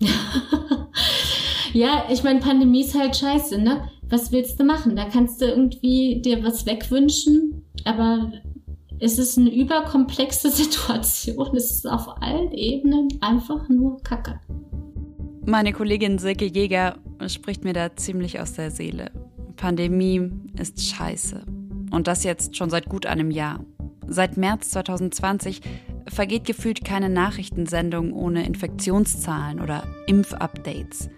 ja, ich meine, Pandemie ist halt scheiße, ne? Was willst du machen? Da kannst du irgendwie dir was wegwünschen, aber es ist eine überkomplexe Situation. Es ist auf allen Ebenen einfach nur Kacke. Meine Kollegin Silke Jäger spricht mir da ziemlich aus der Seele. Pandemie ist scheiße. Und das jetzt schon seit gut einem Jahr. Seit März 2020 vergeht gefühlt keine Nachrichtensendung ohne Infektionszahlen oder Impfupdates.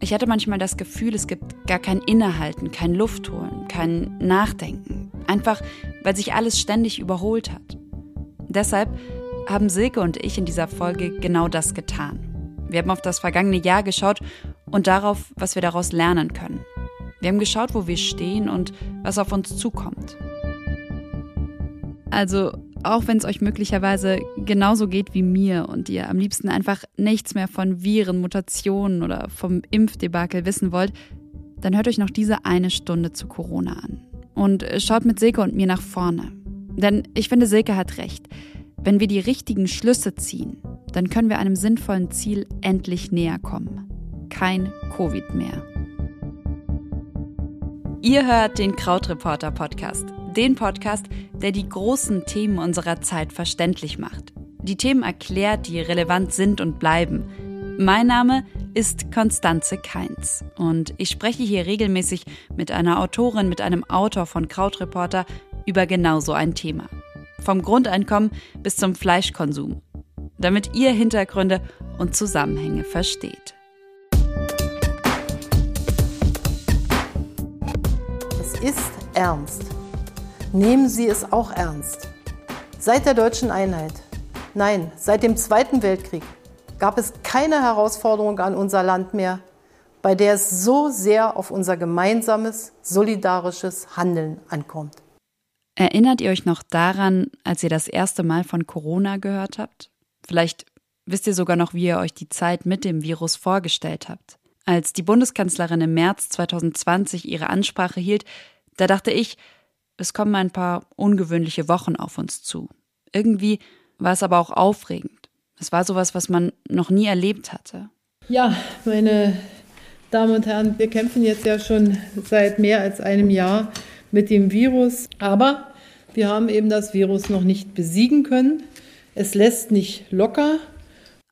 Ich hatte manchmal das Gefühl, es gibt gar kein Innehalten, kein Luftholen, kein Nachdenken. Einfach, weil sich alles ständig überholt hat. Deshalb haben Silke und ich in dieser Folge genau das getan. Wir haben auf das vergangene Jahr geschaut und darauf, was wir daraus lernen können. Wir haben geschaut, wo wir stehen und was auf uns zukommt. Also auch wenn es euch möglicherweise genauso geht wie mir und ihr am liebsten einfach nichts mehr von Viren, Mutationen oder vom Impfdebakel wissen wollt, dann hört euch noch diese eine Stunde zu Corona an. Und schaut mit Silke und mir nach vorne. Denn ich finde, Silke hat recht. Wenn wir die richtigen Schlüsse ziehen, dann können wir einem sinnvollen Ziel endlich näher kommen. Kein Covid mehr. Ihr hört den Krautreporter Podcast den Podcast, der die großen Themen unserer Zeit verständlich macht. Die Themen erklärt, die relevant sind und bleiben. Mein Name ist Konstanze Keins und ich spreche hier regelmäßig mit einer Autorin, mit einem Autor von Krautreporter über genau so ein Thema. Vom Grundeinkommen bis zum Fleischkonsum. Damit ihr Hintergründe und Zusammenhänge versteht. Es ist ernst nehmen Sie es auch ernst. Seit der deutschen Einheit, nein, seit dem Zweiten Weltkrieg gab es keine Herausforderung an unser Land mehr, bei der es so sehr auf unser gemeinsames, solidarisches Handeln ankommt. Erinnert ihr euch noch daran, als ihr das erste Mal von Corona gehört habt? Vielleicht wisst ihr sogar noch, wie ihr euch die Zeit mit dem Virus vorgestellt habt. Als die Bundeskanzlerin im März 2020 ihre Ansprache hielt, da dachte ich, es kommen ein paar ungewöhnliche Wochen auf uns zu. Irgendwie war es aber auch aufregend. Es war sowas, was man noch nie erlebt hatte. Ja, meine Damen und Herren, wir kämpfen jetzt ja schon seit mehr als einem Jahr mit dem Virus. Aber wir haben eben das Virus noch nicht besiegen können. Es lässt nicht locker.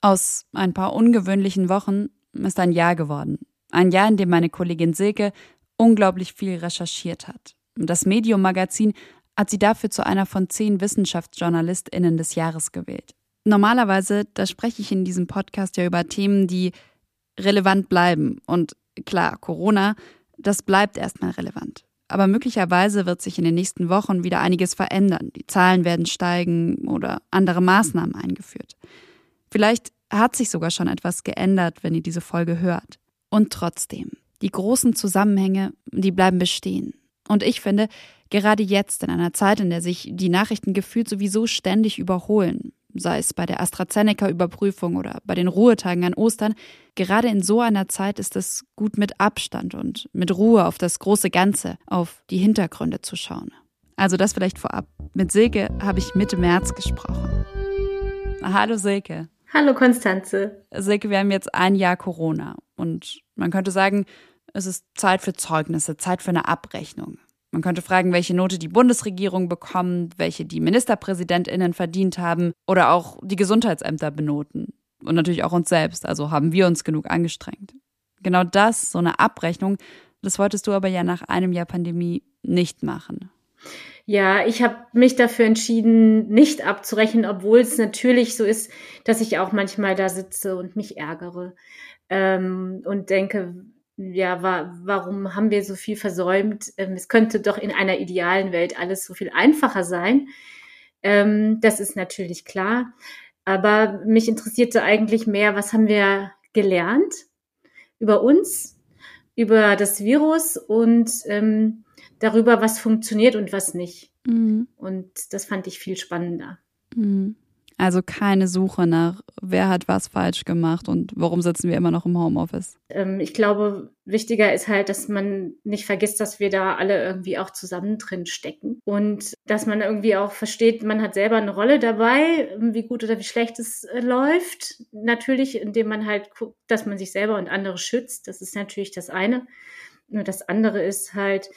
Aus ein paar ungewöhnlichen Wochen ist ein Jahr geworden. Ein Jahr, in dem meine Kollegin Silke unglaublich viel recherchiert hat. Das Medium-Magazin hat sie dafür zu einer von zehn WissenschaftsjournalistInnen des Jahres gewählt. Normalerweise, da spreche ich in diesem Podcast ja über Themen, die relevant bleiben. Und klar, Corona, das bleibt erstmal relevant. Aber möglicherweise wird sich in den nächsten Wochen wieder einiges verändern. Die Zahlen werden steigen oder andere Maßnahmen eingeführt. Vielleicht hat sich sogar schon etwas geändert, wenn ihr diese Folge hört. Und trotzdem, die großen Zusammenhänge, die bleiben bestehen. Und ich finde, gerade jetzt, in einer Zeit, in der sich die Nachrichten gefühlt sowieso ständig überholen, sei es bei der AstraZeneca-Überprüfung oder bei den Ruhetagen an Ostern, gerade in so einer Zeit ist es gut mit Abstand und mit Ruhe auf das große Ganze, auf die Hintergründe zu schauen. Also das vielleicht vorab. Mit Silke habe ich Mitte März gesprochen. Hallo Silke. Hallo Konstanze. Silke, wir haben jetzt ein Jahr Corona und man könnte sagen, es ist Zeit für Zeugnisse, Zeit für eine Abrechnung. Man könnte fragen, welche Note die Bundesregierung bekommt, welche die Ministerpräsidentinnen verdient haben oder auch die Gesundheitsämter benoten. Und natürlich auch uns selbst, also haben wir uns genug angestrengt. Genau das, so eine Abrechnung, das wolltest du aber ja nach einem Jahr Pandemie nicht machen. Ja, ich habe mich dafür entschieden, nicht abzurechnen, obwohl es natürlich so ist, dass ich auch manchmal da sitze und mich ärgere ähm, und denke, ja, wa warum haben wir so viel versäumt? Ähm, es könnte doch in einer idealen Welt alles so viel einfacher sein. Ähm, das ist natürlich klar. Aber mich interessierte eigentlich mehr, was haben wir gelernt über uns, über das Virus und ähm, darüber, was funktioniert und was nicht. Mhm. Und das fand ich viel spannender. Mhm. Also keine Suche nach, wer hat was falsch gemacht und warum sitzen wir immer noch im Homeoffice. Ähm, ich glaube, wichtiger ist halt, dass man nicht vergisst, dass wir da alle irgendwie auch zusammen drin stecken und dass man irgendwie auch versteht, man hat selber eine Rolle dabei, wie gut oder wie schlecht es äh, läuft. Natürlich, indem man halt guckt, dass man sich selber und andere schützt. Das ist natürlich das eine. Nur das andere ist halt,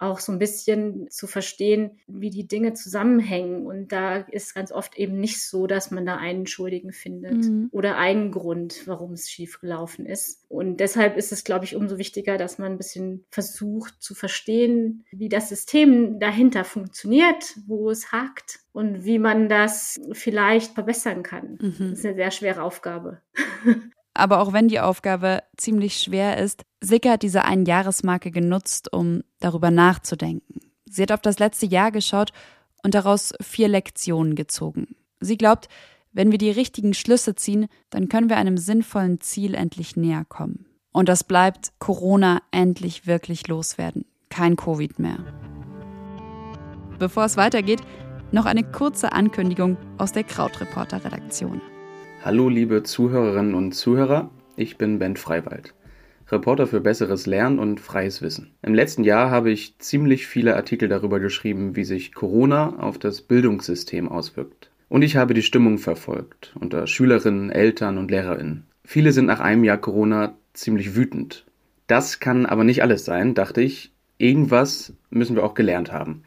auch so ein bisschen zu verstehen, wie die Dinge zusammenhängen. Und da ist ganz oft eben nicht so, dass man da einen Schuldigen findet mhm. oder einen Grund, warum es schiefgelaufen ist. Und deshalb ist es, glaube ich, umso wichtiger, dass man ein bisschen versucht zu verstehen, wie das System dahinter funktioniert, wo es hakt und wie man das vielleicht verbessern kann. Mhm. Das ist eine sehr schwere Aufgabe. Aber auch wenn die Aufgabe ziemlich schwer ist, Sicke hat diese Einjahresmarke genutzt, um darüber nachzudenken. Sie hat auf das letzte Jahr geschaut und daraus vier Lektionen gezogen. Sie glaubt, wenn wir die richtigen Schlüsse ziehen, dann können wir einem sinnvollen Ziel endlich näher kommen. Und das bleibt Corona endlich wirklich loswerden. Kein Covid mehr. Bevor es weitergeht, noch eine kurze Ankündigung aus der Krautreporter-Redaktion. Hallo liebe Zuhörerinnen und Zuhörer, ich bin Ben Freiwald, Reporter für besseres Lernen und freies Wissen. Im letzten Jahr habe ich ziemlich viele Artikel darüber geschrieben, wie sich Corona auf das Bildungssystem auswirkt. Und ich habe die Stimmung verfolgt unter Schülerinnen, Eltern und Lehrerinnen. Viele sind nach einem Jahr Corona ziemlich wütend. Das kann aber nicht alles sein, dachte ich. Irgendwas müssen wir auch gelernt haben.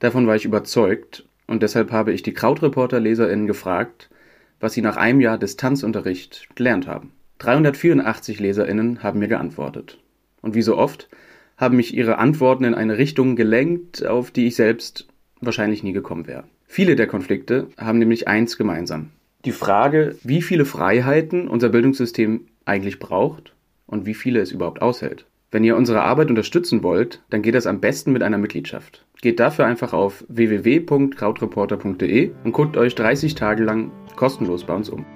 Davon war ich überzeugt und deshalb habe ich die Krautreporter-LeserInnen gefragt, was sie nach einem Jahr Distanzunterricht gelernt haben. 384 Leserinnen haben mir geantwortet. Und wie so oft haben mich ihre Antworten in eine Richtung gelenkt, auf die ich selbst wahrscheinlich nie gekommen wäre. Viele der Konflikte haben nämlich eins gemeinsam. Die Frage, wie viele Freiheiten unser Bildungssystem eigentlich braucht und wie viele es überhaupt aushält. Wenn ihr unsere Arbeit unterstützen wollt, dann geht das am besten mit einer Mitgliedschaft. Geht dafür einfach auf www.krautreporter.de und guckt euch 30 Tage lang kostenlos bei uns um.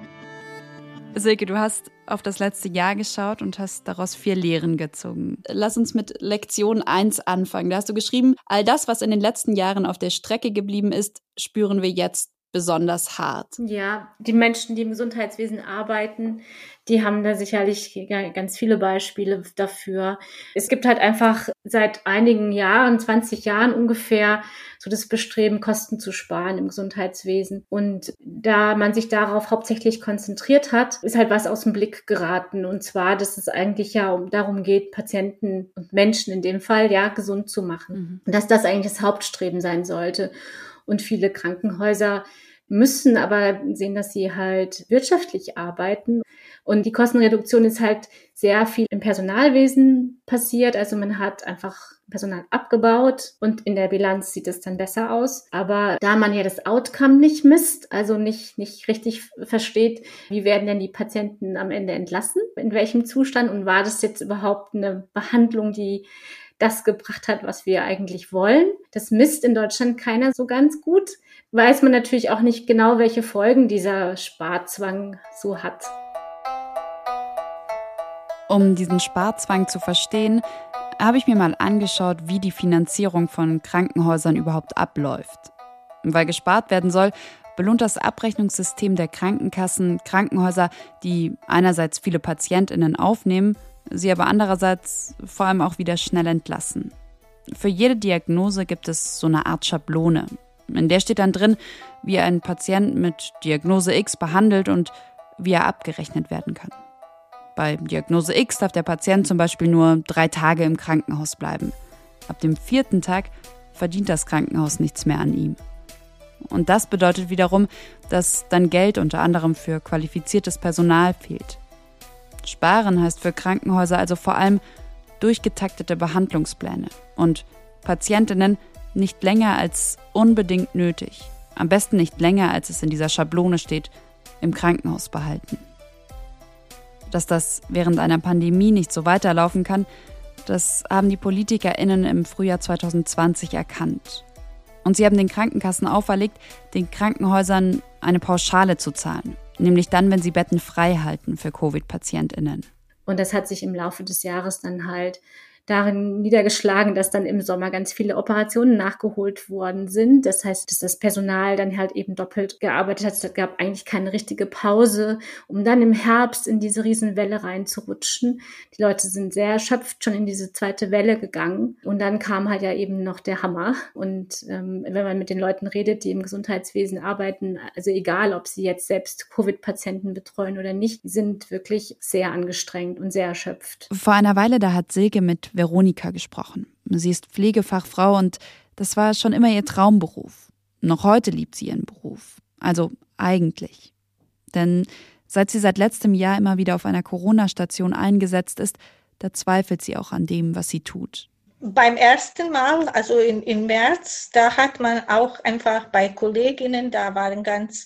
Silke, du hast auf das letzte Jahr geschaut und hast daraus vier Lehren gezogen. Lass uns mit Lektion 1 anfangen. Da hast du geschrieben, all das, was in den letzten Jahren auf der Strecke geblieben ist, spüren wir jetzt besonders hart. Ja, die Menschen, die im Gesundheitswesen arbeiten, die haben da sicherlich ganz viele Beispiele dafür. Es gibt halt einfach seit einigen Jahren, 20 Jahren ungefähr, so das Bestreben, Kosten zu sparen im Gesundheitswesen. Und da man sich darauf hauptsächlich konzentriert hat, ist halt was aus dem Blick geraten. Und zwar, dass es eigentlich ja um, darum geht, Patienten und Menschen in dem Fall ja gesund zu machen. Mhm. Und dass das eigentlich das Hauptstreben sein sollte. Und viele Krankenhäuser müssen aber sehen, dass sie halt wirtschaftlich arbeiten. Und die Kostenreduktion ist halt sehr viel im Personalwesen passiert. Also man hat einfach Personal abgebaut und in der Bilanz sieht es dann besser aus. Aber da man ja das Outcome nicht misst, also nicht, nicht richtig versteht, wie werden denn die Patienten am Ende entlassen, in welchem Zustand und war das jetzt überhaupt eine Behandlung, die das gebracht hat, was wir eigentlich wollen. Das misst in Deutschland keiner so ganz gut. Weiß man natürlich auch nicht genau, welche Folgen dieser Sparzwang so hat. Um diesen Sparzwang zu verstehen, habe ich mir mal angeschaut, wie die Finanzierung von Krankenhäusern überhaupt abläuft. Weil gespart werden soll, belohnt das Abrechnungssystem der Krankenkassen Krankenhäuser, die einerseits viele Patientinnen aufnehmen sie aber andererseits vor allem auch wieder schnell entlassen. Für jede Diagnose gibt es so eine Art Schablone. In der steht dann drin, wie ein Patient mit Diagnose X behandelt und wie er abgerechnet werden kann. Bei Diagnose X darf der Patient zum Beispiel nur drei Tage im Krankenhaus bleiben. Ab dem vierten Tag verdient das Krankenhaus nichts mehr an ihm. Und das bedeutet wiederum, dass dann Geld unter anderem für qualifiziertes Personal fehlt. Sparen heißt für Krankenhäuser also vor allem durchgetaktete Behandlungspläne und Patientinnen nicht länger als unbedingt nötig, am besten nicht länger als es in dieser Schablone steht, im Krankenhaus behalten. Dass das während einer Pandemie nicht so weiterlaufen kann, das haben die Politikerinnen im Frühjahr 2020 erkannt. Und sie haben den Krankenkassen auferlegt, den Krankenhäusern eine Pauschale zu zahlen nämlich dann, wenn sie Betten frei halten für Covid-PatientInnen. Und das hat sich im Laufe des Jahres dann halt darin niedergeschlagen, dass dann im Sommer ganz viele Operationen nachgeholt worden sind. Das heißt, dass das Personal dann halt eben doppelt gearbeitet hat. Es gab eigentlich keine richtige Pause, um dann im Herbst in diese Riesenwelle reinzurutschen. Die Leute sind sehr erschöpft schon in diese zweite Welle gegangen. Und dann kam halt ja eben noch der Hammer. Und ähm, wenn man mit den Leuten redet, die im Gesundheitswesen arbeiten, also egal, ob sie jetzt selbst Covid-Patienten betreuen oder nicht, sind wirklich sehr angestrengt und sehr erschöpft. Vor einer Weile, da hat Silke mit Veronika gesprochen. Sie ist Pflegefachfrau und das war schon immer ihr Traumberuf. Noch heute liebt sie ihren Beruf. Also eigentlich. Denn seit sie seit letztem Jahr immer wieder auf einer Corona-Station eingesetzt ist, da zweifelt sie auch an dem, was sie tut. Beim ersten Mal, also in, im März, da hat man auch einfach bei Kolleginnen, da waren ganz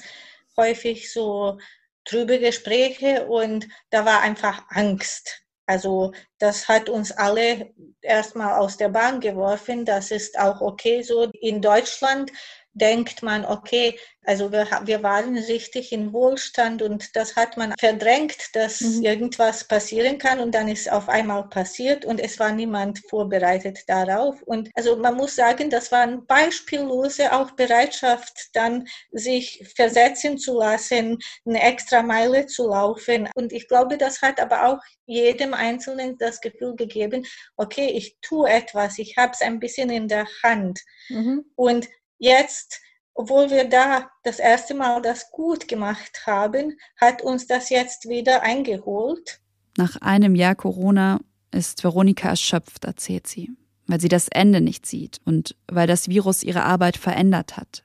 häufig so trübe Gespräche und da war einfach Angst. Also das hat uns alle erstmal aus der Bahn geworfen. Das ist auch okay so. In Deutschland denkt man, okay, also wir, wir waren richtig in Wohlstand und das hat man verdrängt, dass mhm. irgendwas passieren kann und dann ist auf einmal passiert und es war niemand vorbereitet darauf. Und also man muss sagen, das war eine beispiellose auch Bereitschaft, dann sich versetzen zu lassen, eine extra Meile zu laufen. Und ich glaube, das hat aber auch jedem Einzelnen das Gefühl gegeben, okay, ich tue etwas, ich habe es ein bisschen in der Hand. Mhm. Und jetzt, obwohl wir da das erste Mal das gut gemacht haben, hat uns das jetzt wieder eingeholt. Nach einem Jahr Corona ist Veronika erschöpft, erzählt sie, weil sie das Ende nicht sieht und weil das Virus ihre Arbeit verändert hat.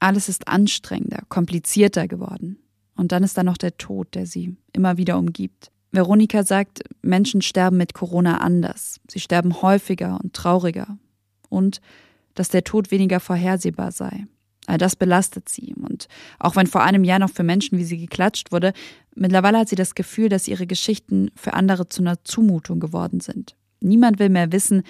Alles ist anstrengender, komplizierter geworden. Und dann ist da noch der Tod, der sie immer wieder umgibt. Veronika sagt, Menschen sterben mit Corona anders. Sie sterben häufiger und trauriger. Und dass der Tod weniger vorhersehbar sei. All das belastet sie. Und auch wenn vor einem Jahr noch für Menschen wie sie geklatscht wurde, mittlerweile hat sie das Gefühl, dass ihre Geschichten für andere zu einer Zumutung geworden sind. Niemand will mehr wissen,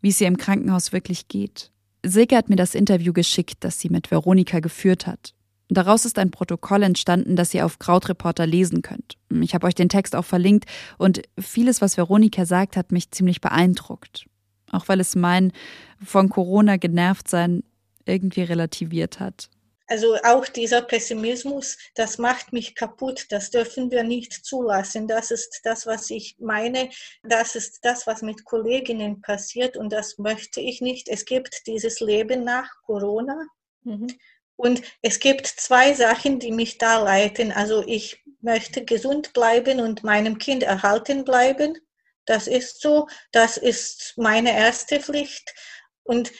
wie es ihr im Krankenhaus wirklich geht. Silke hat mir das Interview geschickt, das sie mit Veronika geführt hat. Daraus ist ein Protokoll entstanden, das ihr auf Krautreporter lesen könnt. Ich habe euch den Text auch verlinkt und vieles, was Veronika sagt, hat mich ziemlich beeindruckt auch weil es mein von Corona genervt sein irgendwie relativiert hat. Also auch dieser Pessimismus, das macht mich kaputt, das dürfen wir nicht zulassen. Das ist das, was ich meine, das ist das, was mit Kolleginnen passiert und das möchte ich nicht. Es gibt dieses Leben nach Corona. Mhm. Und es gibt zwei Sachen, die mich da leiten. Also ich möchte gesund bleiben und meinem Kind erhalten bleiben. Das ist so, das ist meine erste Pflicht. Und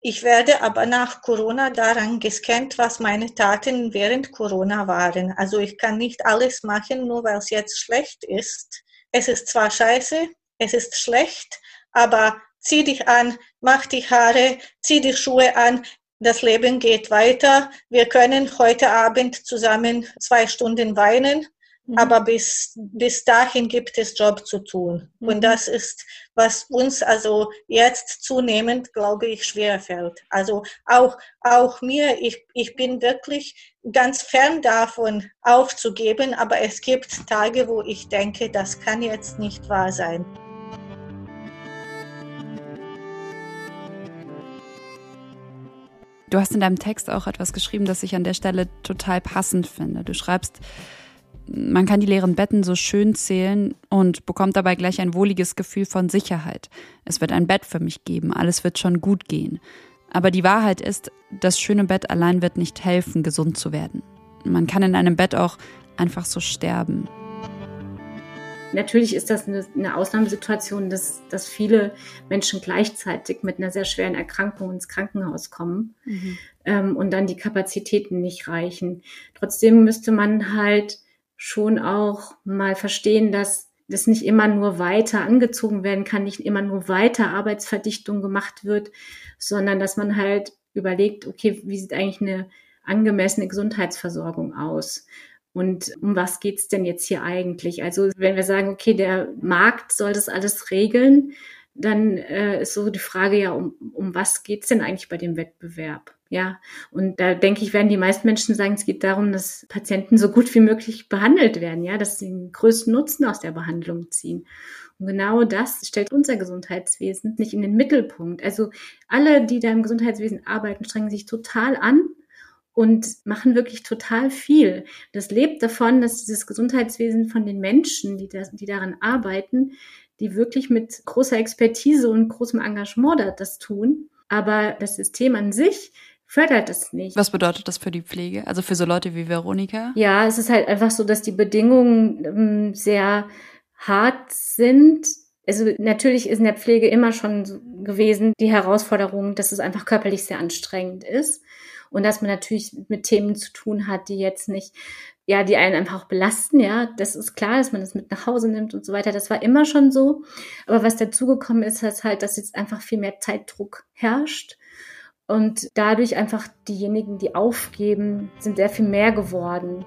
ich werde aber nach Corona daran gescannt, was meine Taten während Corona waren. Also ich kann nicht alles machen, nur weil es jetzt schlecht ist. Es ist zwar scheiße, es ist schlecht, aber zieh dich an, mach die Haare, zieh die Schuhe an, das Leben geht weiter. Wir können heute Abend zusammen zwei Stunden weinen Mhm. Aber bis, bis dahin gibt es Job zu tun. Mhm. Und das ist, was uns also jetzt zunehmend, glaube ich, schwer fällt. Also auch, auch mir, ich, ich bin wirklich ganz fern davon aufzugeben, aber es gibt Tage, wo ich denke, das kann jetzt nicht wahr sein. Du hast in deinem Text auch etwas geschrieben, das ich an der Stelle total passend finde. Du schreibst, man kann die leeren Betten so schön zählen und bekommt dabei gleich ein wohliges Gefühl von Sicherheit. Es wird ein Bett für mich geben, alles wird schon gut gehen. Aber die Wahrheit ist, das schöne Bett allein wird nicht helfen, gesund zu werden. Man kann in einem Bett auch einfach so sterben. Natürlich ist das eine, Ausnahmesituation, dass, dass viele Menschen gleichzeitig mit einer sehr schweren Erkrankung ins Krankenhaus kommen mhm. ähm, und dann die Kapazitäten nicht reichen. Trotzdem müsste man halt schon auch mal verstehen, dass das nicht immer nur weiter angezogen werden kann, nicht immer nur weiter Arbeitsverdichtung gemacht wird, sondern dass man halt überlegt, okay, wie sieht eigentlich eine angemessene Gesundheitsversorgung aus? Und um was geht's denn jetzt hier eigentlich? Also wenn wir sagen, okay, der Markt soll das alles regeln, dann äh, ist so die Frage ja, um, um was geht's denn eigentlich bei dem Wettbewerb? Ja, und da denke ich, werden die meisten Menschen sagen, es geht darum, dass Patienten so gut wie möglich behandelt werden, ja, dass sie den größten Nutzen aus der Behandlung ziehen. Und genau das stellt unser Gesundheitswesen nicht in den Mittelpunkt. Also alle, die da im Gesundheitswesen arbeiten, strengen sich total an und machen wirklich total viel. Das lebt davon, dass dieses Gesundheitswesen von den Menschen, die, das, die daran arbeiten, die wirklich mit großer Expertise und großem Engagement das tun. Aber das System an sich fördert es nicht. Was bedeutet das für die Pflege? Also für so Leute wie Veronika? Ja, es ist halt einfach so, dass die Bedingungen ähm, sehr hart sind. Also natürlich ist in der Pflege immer schon so gewesen die Herausforderung, dass es einfach körperlich sehr anstrengend ist und dass man natürlich mit Themen zu tun hat, die jetzt nicht ja, die einen einfach auch belasten, ja. Das ist klar, dass man das mit nach Hause nimmt und so weiter. Das war immer schon so. Aber was dazugekommen ist, ist halt, dass jetzt einfach viel mehr Zeitdruck herrscht. Und dadurch einfach diejenigen, die aufgeben, sind sehr viel mehr geworden.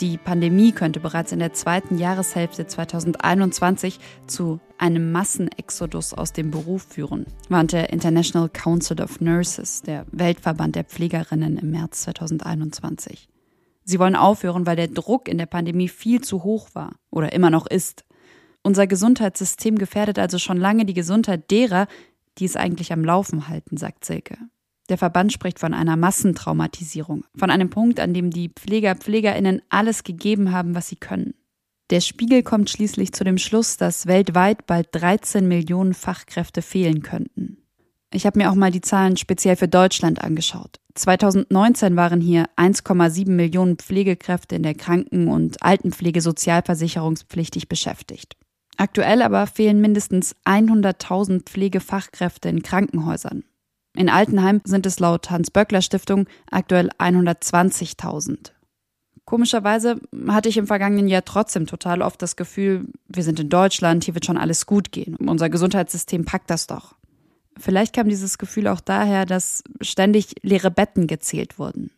Die Pandemie könnte bereits in der zweiten Jahreshälfte 2021 zu einem Massenexodus aus dem Beruf führen, warnte der International Council of Nurses, der Weltverband der Pflegerinnen, im März 2021. Sie wollen aufhören, weil der Druck in der Pandemie viel zu hoch war oder immer noch ist. Unser Gesundheitssystem gefährdet also schon lange die Gesundheit derer, die es eigentlich am Laufen halten, sagt Silke. Der Verband spricht von einer Massentraumatisierung, von einem Punkt, an dem die Pfleger, Pflegerinnen alles gegeben haben, was sie können. Der Spiegel kommt schließlich zu dem Schluss, dass weltweit bald 13 Millionen Fachkräfte fehlen könnten. Ich habe mir auch mal die Zahlen speziell für Deutschland angeschaut. 2019 waren hier 1,7 Millionen Pflegekräfte in der Kranken- und Altenpflege sozialversicherungspflichtig beschäftigt. Aktuell aber fehlen mindestens 100.000 Pflegefachkräfte in Krankenhäusern. In Altenheim sind es laut Hans-Böckler-Stiftung aktuell 120.000. Komischerweise hatte ich im vergangenen Jahr trotzdem total oft das Gefühl, wir sind in Deutschland, hier wird schon alles gut gehen. Unser Gesundheitssystem packt das doch. Vielleicht kam dieses Gefühl auch daher, dass ständig leere Betten gezählt wurden.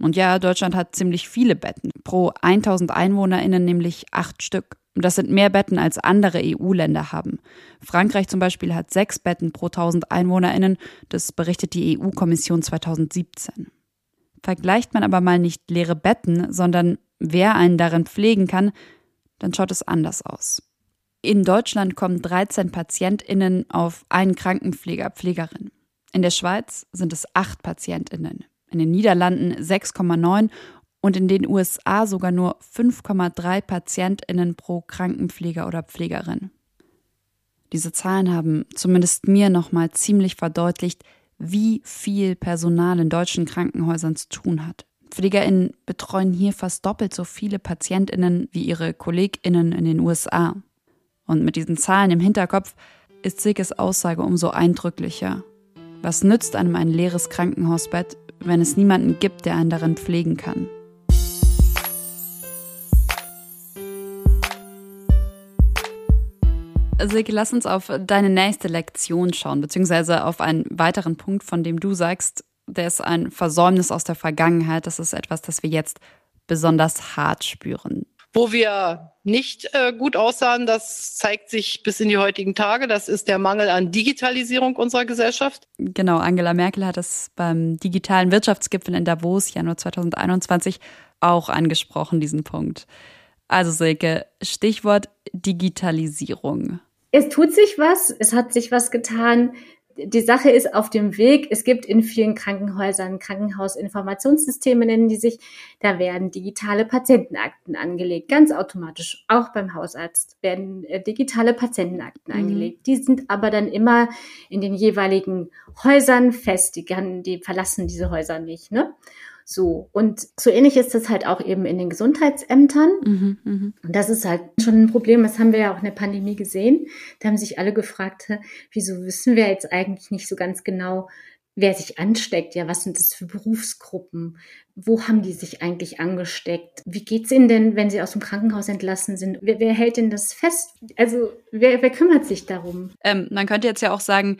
Und ja, Deutschland hat ziemlich viele Betten. Pro 1000 EinwohnerInnen nämlich acht Stück. Und das sind mehr Betten als andere EU-Länder haben. Frankreich zum Beispiel hat sechs Betten pro 1000 EinwohnerInnen. Das berichtet die EU-Kommission 2017. Vergleicht man aber mal nicht leere Betten, sondern wer einen darin pflegen kann, dann schaut es anders aus. In Deutschland kommen 13 PatientInnen auf einen Krankenpfleger, Pflegerin. In der Schweiz sind es acht PatientInnen. In den Niederlanden 6,9 und in den USA sogar nur 5,3 PatientInnen pro Krankenpfleger oder Pflegerin. Diese Zahlen haben zumindest mir nochmal ziemlich verdeutlicht, wie viel Personal in deutschen Krankenhäusern zu tun hat. PflegerInnen betreuen hier fast doppelt so viele PatientInnen wie ihre KollegInnen in den USA. Und mit diesen Zahlen im Hinterkopf ist Silkes Aussage umso eindrücklicher. Was nützt einem ein leeres Krankenhausbett, wenn es niemanden gibt, der einen darin pflegen kann? Silke, lass uns auf deine nächste Lektion schauen, beziehungsweise auf einen weiteren Punkt, von dem du sagst, der ist ein Versäumnis aus der Vergangenheit. Das ist etwas, das wir jetzt besonders hart spüren. Wo wir nicht äh, gut aussahen, das zeigt sich bis in die heutigen Tage. Das ist der Mangel an Digitalisierung unserer Gesellschaft. Genau, Angela Merkel hat es beim digitalen Wirtschaftsgipfel in Davos Januar 2021 auch angesprochen, diesen Punkt. Also Silke, Stichwort Digitalisierung. Es tut sich was, es hat sich was getan die Sache ist auf dem Weg. Es gibt in vielen Krankenhäusern Krankenhausinformationssysteme, nennen die sich. Da werden digitale Patientenakten angelegt, ganz automatisch. Auch beim Hausarzt werden äh, digitale Patientenakten mhm. angelegt. Die sind aber dann immer in den jeweiligen Häusern fest. Die, kann, die verlassen diese Häuser nicht. Ne? So, und so ähnlich ist das halt auch eben in den Gesundheitsämtern. Mhm, mh. Und das ist halt schon ein Problem. Das haben wir ja auch in der Pandemie gesehen. Da haben sich alle gefragt, wieso wissen wir jetzt eigentlich nicht so ganz genau, wer sich ansteckt. Ja, was sind das für Berufsgruppen? Wo haben die sich eigentlich angesteckt? Wie geht's ihnen denn, wenn sie aus dem Krankenhaus entlassen sind? Wer, wer hält denn das fest? Also, wer, wer kümmert sich darum? Ähm, man könnte jetzt ja auch sagen,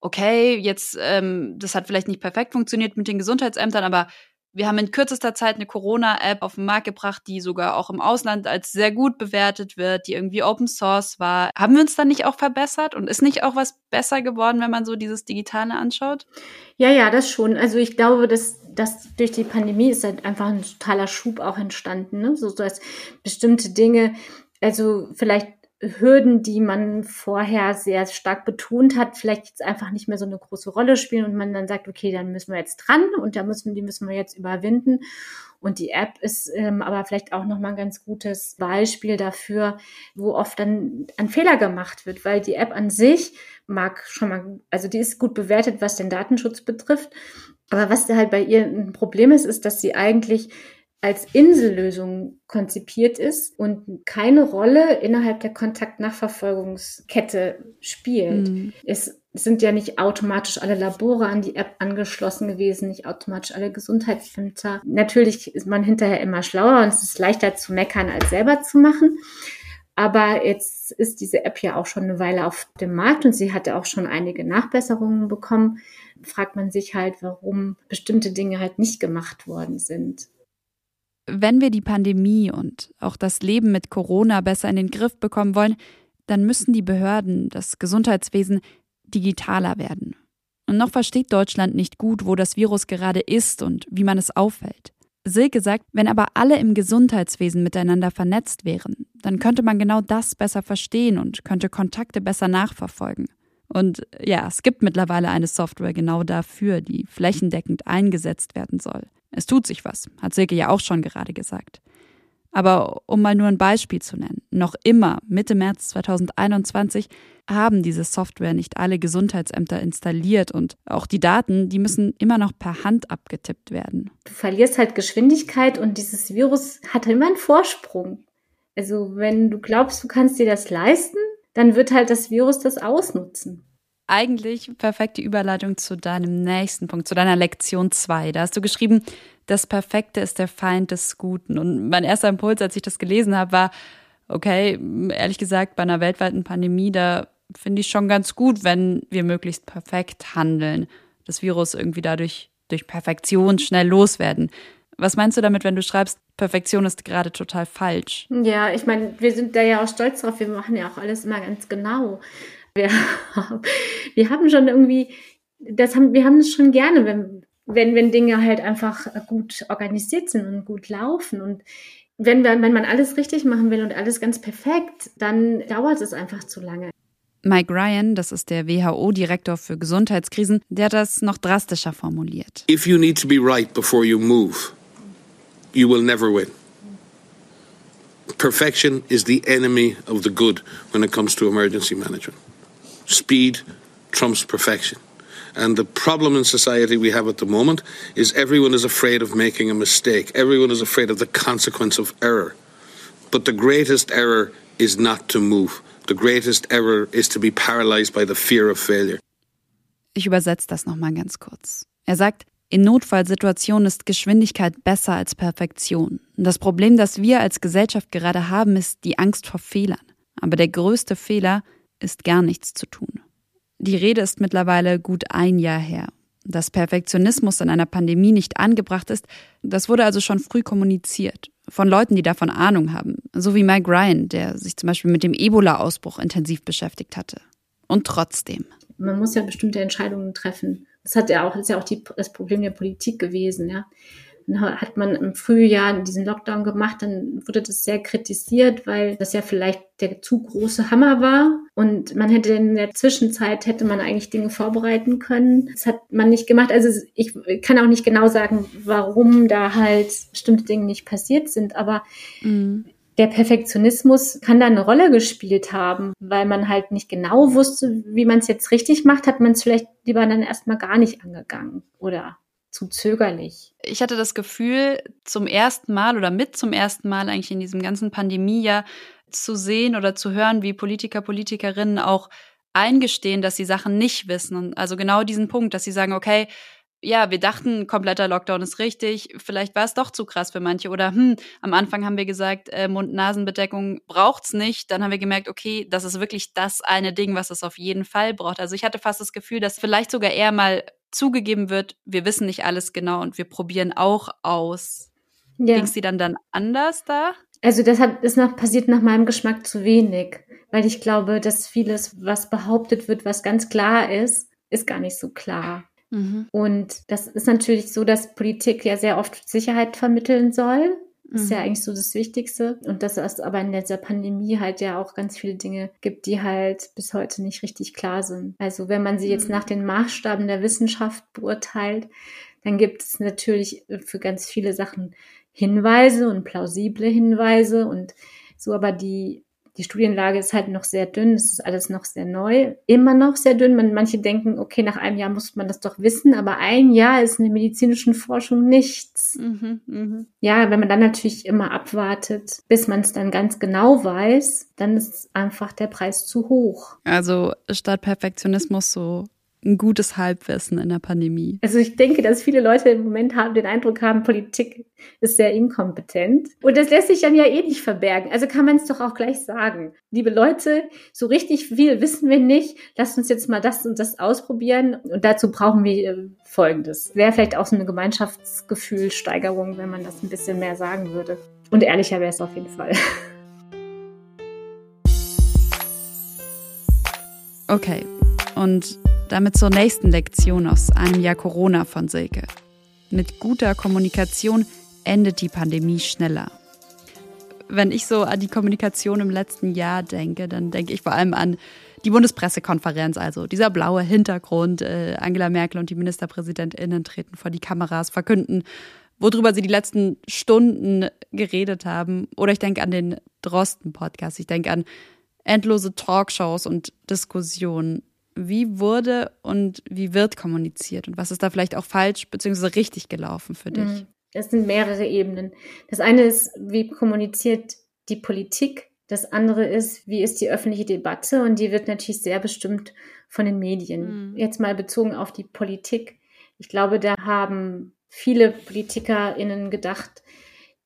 okay, jetzt, ähm, das hat vielleicht nicht perfekt funktioniert mit den Gesundheitsämtern, aber Wir haben in kürzester Zeit eine Corona-App auf den Markt gebracht, die sogar auch im Ausland als sehr gut bewertet wird, die irgendwie Open Source war. Haben wir uns dann nicht auch verbessert und ist nicht auch was besser geworden, wenn man so dieses Digitale anschaut? Ja, ja, das schon. Also ich glaube, dass, dass durch die Pandemie ist halt einfach ein totaler Schub auch entstanden. Ne? So, dass bestimmte Dinge, also vielleicht Hürden, die man vorher sehr stark betont hat, vielleicht jetzt einfach nicht mehr so eine große Rolle spielen und man dann sagt, okay, dann müssen wir jetzt dran und da müssen die müssen wir jetzt überwinden. Und die App ist ähm, aber vielleicht auch nochmal ein ganz gutes Beispiel dafür, wo oft dann ein Fehler gemacht wird, weil die App an sich mag schon mal, also die ist gut bewertet, was den Datenschutz betrifft. Aber was halt bei ihr ein Problem ist, ist, dass sie eigentlich als Insellösung konzipiert ist und keine Rolle innerhalb der Kontaktnachverfolgungskette spielt. Mhm. Es sind ja nicht automatisch alle Labore an die App angeschlossen gewesen, nicht automatisch alle Gesundheitsämter. Natürlich ist man hinterher immer schlauer und es ist leichter zu meckern, als selber zu machen. Aber jetzt ist diese App ja auch schon eine Weile auf dem Markt und sie hatte auch schon einige Nachbesserungen bekommen. Fragt man sich halt, warum bestimmte Dinge halt nicht gemacht worden sind wenn wir die Pandemie und auch das Leben mit Corona besser in den Griff bekommen wollen, dann müssen die Behörden, das Gesundheitswesen digitaler werden. Und noch versteht Deutschland nicht gut, wo das Virus gerade ist und wie man es auffällt. Silke sagt, wenn aber alle im Gesundheitswesen miteinander vernetzt wären, dann könnte man genau das besser verstehen und könnte Kontakte besser nachverfolgen. Und ja, es gibt mittlerweile eine Software genau dafür, die flächendeckend eingesetzt werden soll. Es tut sich was, hat Silke ja auch schon gerade gesagt. Aber um mal nur ein Beispiel zu nennen, noch immer Mitte März 2021 haben diese Software nicht alle Gesundheitsämter installiert und auch die Daten, die müssen immer noch per Hand abgetippt werden. Du verlierst halt Geschwindigkeit und dieses Virus hat immer einen Vorsprung. Also wenn du glaubst, du kannst dir das leisten, dann wird halt das Virus das ausnutzen eigentlich perfekte Überleitung zu deinem nächsten Punkt, zu deiner Lektion 2. Da hast du geschrieben, das Perfekte ist der Feind des Guten. Und mein erster Impuls, als ich das gelesen habe, war, okay, ehrlich gesagt, bei einer weltweiten Pandemie, da finde ich schon ganz gut, wenn wir möglichst perfekt handeln. Das Virus irgendwie dadurch durch Perfektion schnell loswerden. Was meinst du damit, wenn du schreibst, Perfektion ist gerade total falsch? Ja, ich meine, wir sind da ja auch stolz drauf. Wir machen ja auch alles immer ganz genau wir, wir haben schon irgendwie, das haben, wir haben es schon gerne, wenn, wenn, wenn Dinge halt einfach gut organisiert sind und gut laufen. Und wenn, wenn man alles richtig machen will und alles ganz perfekt, dann dauert es einfach zu lange. Mike Ryan, das ist der WHO-Direktor für Gesundheitskrisen, der hat das noch drastischer formuliert. If you need to be right before you move, you will never win. Perfection is the enemy of the good when it comes to emergency management. Speed trumps perfection. And the problem in society we have at the moment is everyone is afraid of making a mistake. Everyone is afraid of the consequence of error. But the greatest error is not to move. The greatest error is to be paralyzed by the fear of failure. Ich übersetze das nochmal ganz kurz. Er sagt, in Notfallsituationen ist Geschwindigkeit besser als Perfektion. Das Problem, das wir als Gesellschaft gerade haben, ist die Angst vor Fehlern. Aber der größte Fehler ist gar nichts zu tun. Die Rede ist mittlerweile gut ein Jahr her. Dass Perfektionismus in einer Pandemie nicht angebracht ist, das wurde also schon früh kommuniziert. Von Leuten, die davon Ahnung haben. So wie Mike Ryan, der sich zum Beispiel mit dem Ebola-Ausbruch intensiv beschäftigt hatte. Und trotzdem. Man muss ja bestimmte Entscheidungen treffen. Das hat ja auch, das ist ja auch die, das Problem der Politik gewesen, ja. Dann hat man im Frühjahr diesen Lockdown gemacht, dann wurde das sehr kritisiert, weil das ja vielleicht der zu große Hammer war. Und man hätte in der Zwischenzeit hätte man eigentlich Dinge vorbereiten können. Das hat man nicht gemacht. Also ich kann auch nicht genau sagen, warum da halt bestimmte Dinge nicht passiert sind, aber mhm der Perfektionismus kann da eine Rolle gespielt haben, weil man halt nicht genau wusste, wie man es jetzt richtig macht, hat man es vielleicht lieber dann erstmal gar nicht angegangen oder zu zögerlich. Ich hatte das Gefühl, zum ersten Mal oder mit zum ersten Mal eigentlich in diesem ganzen Pandemiejahr zu sehen oder zu hören, wie Politiker, Politikerinnen auch eingestehen, dass sie Sachen nicht wissen. Und also genau diesen Punkt, dass sie sagen, okay, ja, wir dachten, kompletter Lockdown ist richtig, vielleicht war es doch zu krass für manche. Oder hm, am Anfang haben wir gesagt, äh, Mund-Nasen-Bedeckung braucht's nicht. Dann haben wir gemerkt, okay, das ist wirklich das eine Ding, was es auf jeden Fall braucht. Also ich hatte fast das Gefühl, dass vielleicht sogar eher mal zugegeben wird, wir wissen nicht alles genau und wir probieren auch aus. Ja. Ging sie dann dann anders da? Also das hat, ist nach, passiert nach meinem Geschmack zu wenig, weil ich glaube, dass vieles, was behauptet wird, was ganz klar ist, ist gar nicht so klar. Mhm. Und das ist natürlich so, dass Politik ja sehr oft Sicherheit vermitteln soll. Das ist ja Mhm. eigentlich so das Wichtigste. Und dass es aber in dieser Pandemie halt ja auch ganz viele Dinge gibt, die halt bis heute nicht richtig klar sind. Also wenn man sie jetzt Mhm. nach den Maßstaben der Wissenschaft beurteilt, dann gibt es natürlich für ganz viele Sachen Hinweise und plausible Hinweise und so, aber die, die Studienlage ist halt noch sehr dünn, es ist alles noch sehr neu, immer noch sehr dünn. Man, manche denken, okay, nach einem Jahr muss man das doch wissen, aber ein Jahr ist in der medizinischen Forschung nichts. Mhm, mhm. Ja, wenn man dann natürlich immer abwartet, bis man es dann ganz genau weiß, dann ist einfach der Preis zu hoch. Also statt Perfektionismus so ein gutes Halbwissen in der Pandemie. Also ich denke, dass viele Leute im Moment haben den Eindruck haben, Politik ist sehr inkompetent. Und das lässt sich dann ja eh nicht verbergen. Also kann man es doch auch gleich sagen. Liebe Leute, so richtig viel wissen wir nicht. Lasst uns jetzt mal das und das ausprobieren. Und dazu brauchen wir äh, Folgendes. Wäre vielleicht auch so eine Gemeinschaftsgefühlsteigerung, wenn man das ein bisschen mehr sagen würde. Und ehrlicher wäre es auf jeden Fall. Okay, und damit zur nächsten Lektion aus einem Jahr Corona von Silke. Mit guter Kommunikation endet die Pandemie schneller. Wenn ich so an die Kommunikation im letzten Jahr denke, dann denke ich vor allem an die Bundespressekonferenz, also dieser blaue Hintergrund. Äh, Angela Merkel und die MinisterpräsidentInnen treten vor die Kameras, verkünden, worüber sie die letzten Stunden geredet haben. Oder ich denke an den Drosten-Podcast. Ich denke an endlose Talkshows und Diskussionen. Wie wurde und wie wird kommuniziert und was ist da vielleicht auch falsch bzw. richtig gelaufen für dich? Mhm. Das sind mehrere Ebenen. Das eine ist, wie kommuniziert die Politik? Das andere ist, wie ist die öffentliche Debatte? Und die wird natürlich sehr bestimmt von den Medien. Mhm. Jetzt mal bezogen auf die Politik. Ich glaube, da haben viele PolitikerInnen gedacht,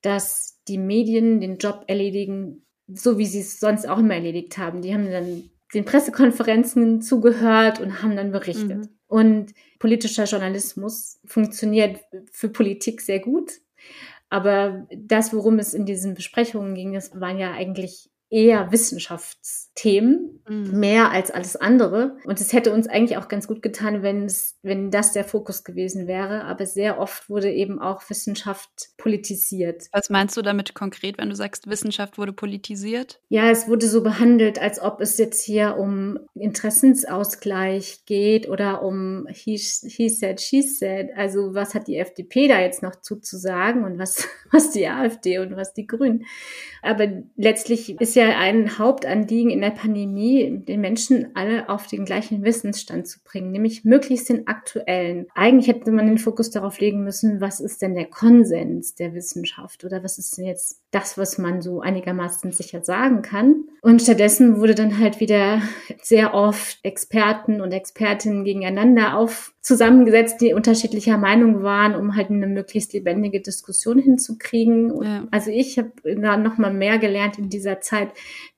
dass die Medien den Job erledigen, so wie sie es sonst auch immer erledigt haben. Die haben dann den Pressekonferenzen zugehört und haben dann berichtet. Mhm. Und politischer Journalismus funktioniert für Politik sehr gut. Aber das, worum es in diesen Besprechungen ging, das waren ja eigentlich eher Wissenschaftsthemen, Mhm. mehr als alles andere. Und es hätte uns eigentlich auch ganz gut getan, wenn es, wenn das der Fokus gewesen wäre. Aber sehr oft wurde eben auch Wissenschaft politisiert. Was meinst du damit konkret, wenn du sagst, Wissenschaft wurde politisiert? Ja, es wurde so behandelt, als ob es jetzt hier um Interessensausgleich geht oder um he, he said, she said. Also was hat die FDP da jetzt noch zuzusagen und was, was die AfD und was die Grünen. Aber letztlich ist ja ein Hauptanliegen in der Pandemie, den Menschen alle auf den gleichen Wissensstand zu bringen, nämlich möglichst den aktuellen. Eigentlich hätte man den Fokus darauf legen müssen, was ist denn der Konsens der Wissenschaft oder was ist denn jetzt das, was man so einigermaßen sicher sagen kann. Und stattdessen wurde dann halt wieder sehr oft Experten und Expertinnen gegeneinander auf zusammengesetzt, die unterschiedlicher Meinung waren, um halt eine möglichst lebendige Diskussion hinzukriegen. Ja. Also ich habe da noch mal mehr gelernt in dieser Zeit,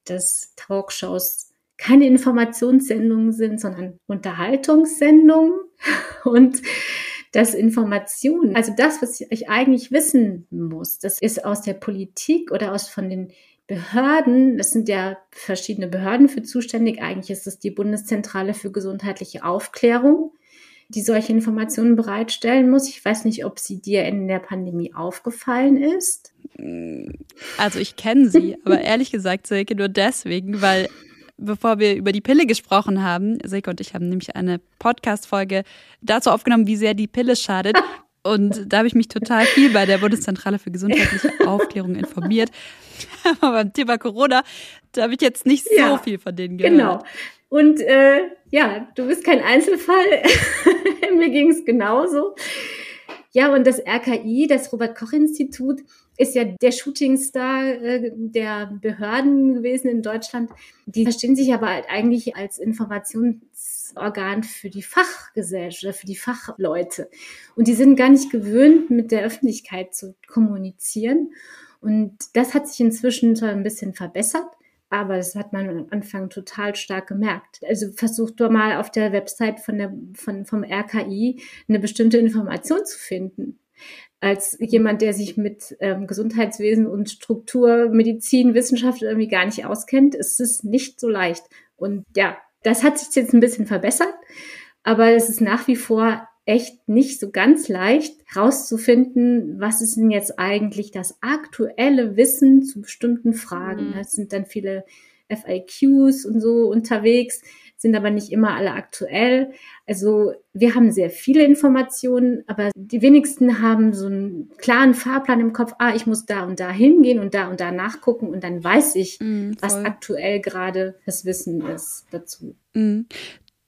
dass Talkshows keine Informationssendungen sind, sondern Unterhaltungssendungen und dass Informationen, also das, was ich eigentlich wissen muss, das ist aus der Politik oder aus von den Behörden, das sind ja verschiedene Behörden für zuständig. Eigentlich ist es die Bundeszentrale für gesundheitliche Aufklärung, die solche Informationen bereitstellen muss. Ich weiß nicht, ob sie dir in der Pandemie aufgefallen ist. Also ich kenne sie, aber ehrlich gesagt, Silke, nur deswegen, weil bevor wir über die Pille gesprochen haben, Silke und ich haben nämlich eine Podcast-Folge dazu aufgenommen, wie sehr die Pille schadet. Und da habe ich mich total viel bei der Bundeszentrale für gesundheitliche Aufklärung informiert. Aber beim Thema Corona, da habe ich jetzt nicht so Ja, viel von denen gehört. Genau. Und äh, ja, du bist kein Einzelfall. Mir ging es genauso. Ja, und das RKI, das Robert-Koch-Institut, ist ja der Shootingstar äh, der Behörden gewesen in Deutschland. Die verstehen sich aber halt eigentlich als Informationsorgan für die Fachgesellschaft für die Fachleute. Und die sind gar nicht gewöhnt, mit der Öffentlichkeit zu kommunizieren. Und das hat sich inzwischen zwar ein bisschen verbessert, aber das hat man am Anfang total stark gemerkt. Also versucht doch mal auf der Website von der, von, vom RKI eine bestimmte Information zu finden. Als jemand, der sich mit ähm, Gesundheitswesen und Struktur, Medizin, Wissenschaft irgendwie gar nicht auskennt, ist es nicht so leicht. Und ja, das hat sich jetzt ein bisschen verbessert, aber es ist nach wie vor echt nicht so ganz leicht herauszufinden, was ist denn jetzt eigentlich das aktuelle Wissen zu bestimmten Fragen. Mhm. Es sind dann viele FAQs und so unterwegs, sind aber nicht immer alle aktuell. Also wir haben sehr viele Informationen, aber die wenigsten haben so einen klaren Fahrplan im Kopf. Ah, ich muss da und da hingehen und da und da nachgucken und dann weiß ich, mm, was aktuell gerade das Wissen ist dazu. Mm.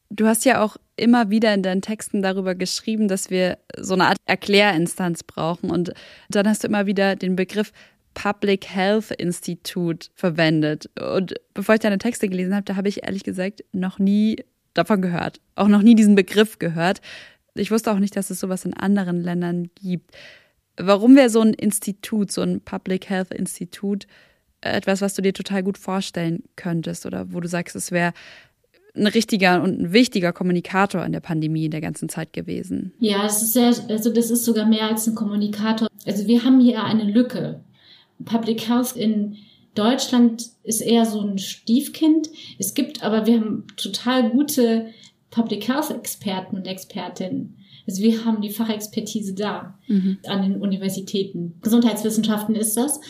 Du hast ja auch immer wieder in deinen Texten darüber geschrieben, dass wir so eine Art Erklärinstanz brauchen. Und dann hast du immer wieder den Begriff Public Health Institute verwendet. Und bevor ich deine Texte gelesen habe, da habe ich ehrlich gesagt noch nie davon gehört. Auch noch nie diesen Begriff gehört. Ich wusste auch nicht, dass es sowas in anderen Ländern gibt. Warum wäre so ein Institut, so ein Public Health Institut, etwas, was du dir total gut vorstellen könntest oder wo du sagst, es wäre ein richtiger und ein wichtiger Kommunikator in der Pandemie in der ganzen Zeit gewesen. Ja, das ist sehr, also das ist sogar mehr als ein Kommunikator. Also wir haben hier eine Lücke. Public Health in Deutschland ist eher so ein Stiefkind. Es gibt aber, wir haben total gute Public Health Experten und Expertinnen. Also wir haben die Fachexpertise da mhm. an den Universitäten. Gesundheitswissenschaften ist das.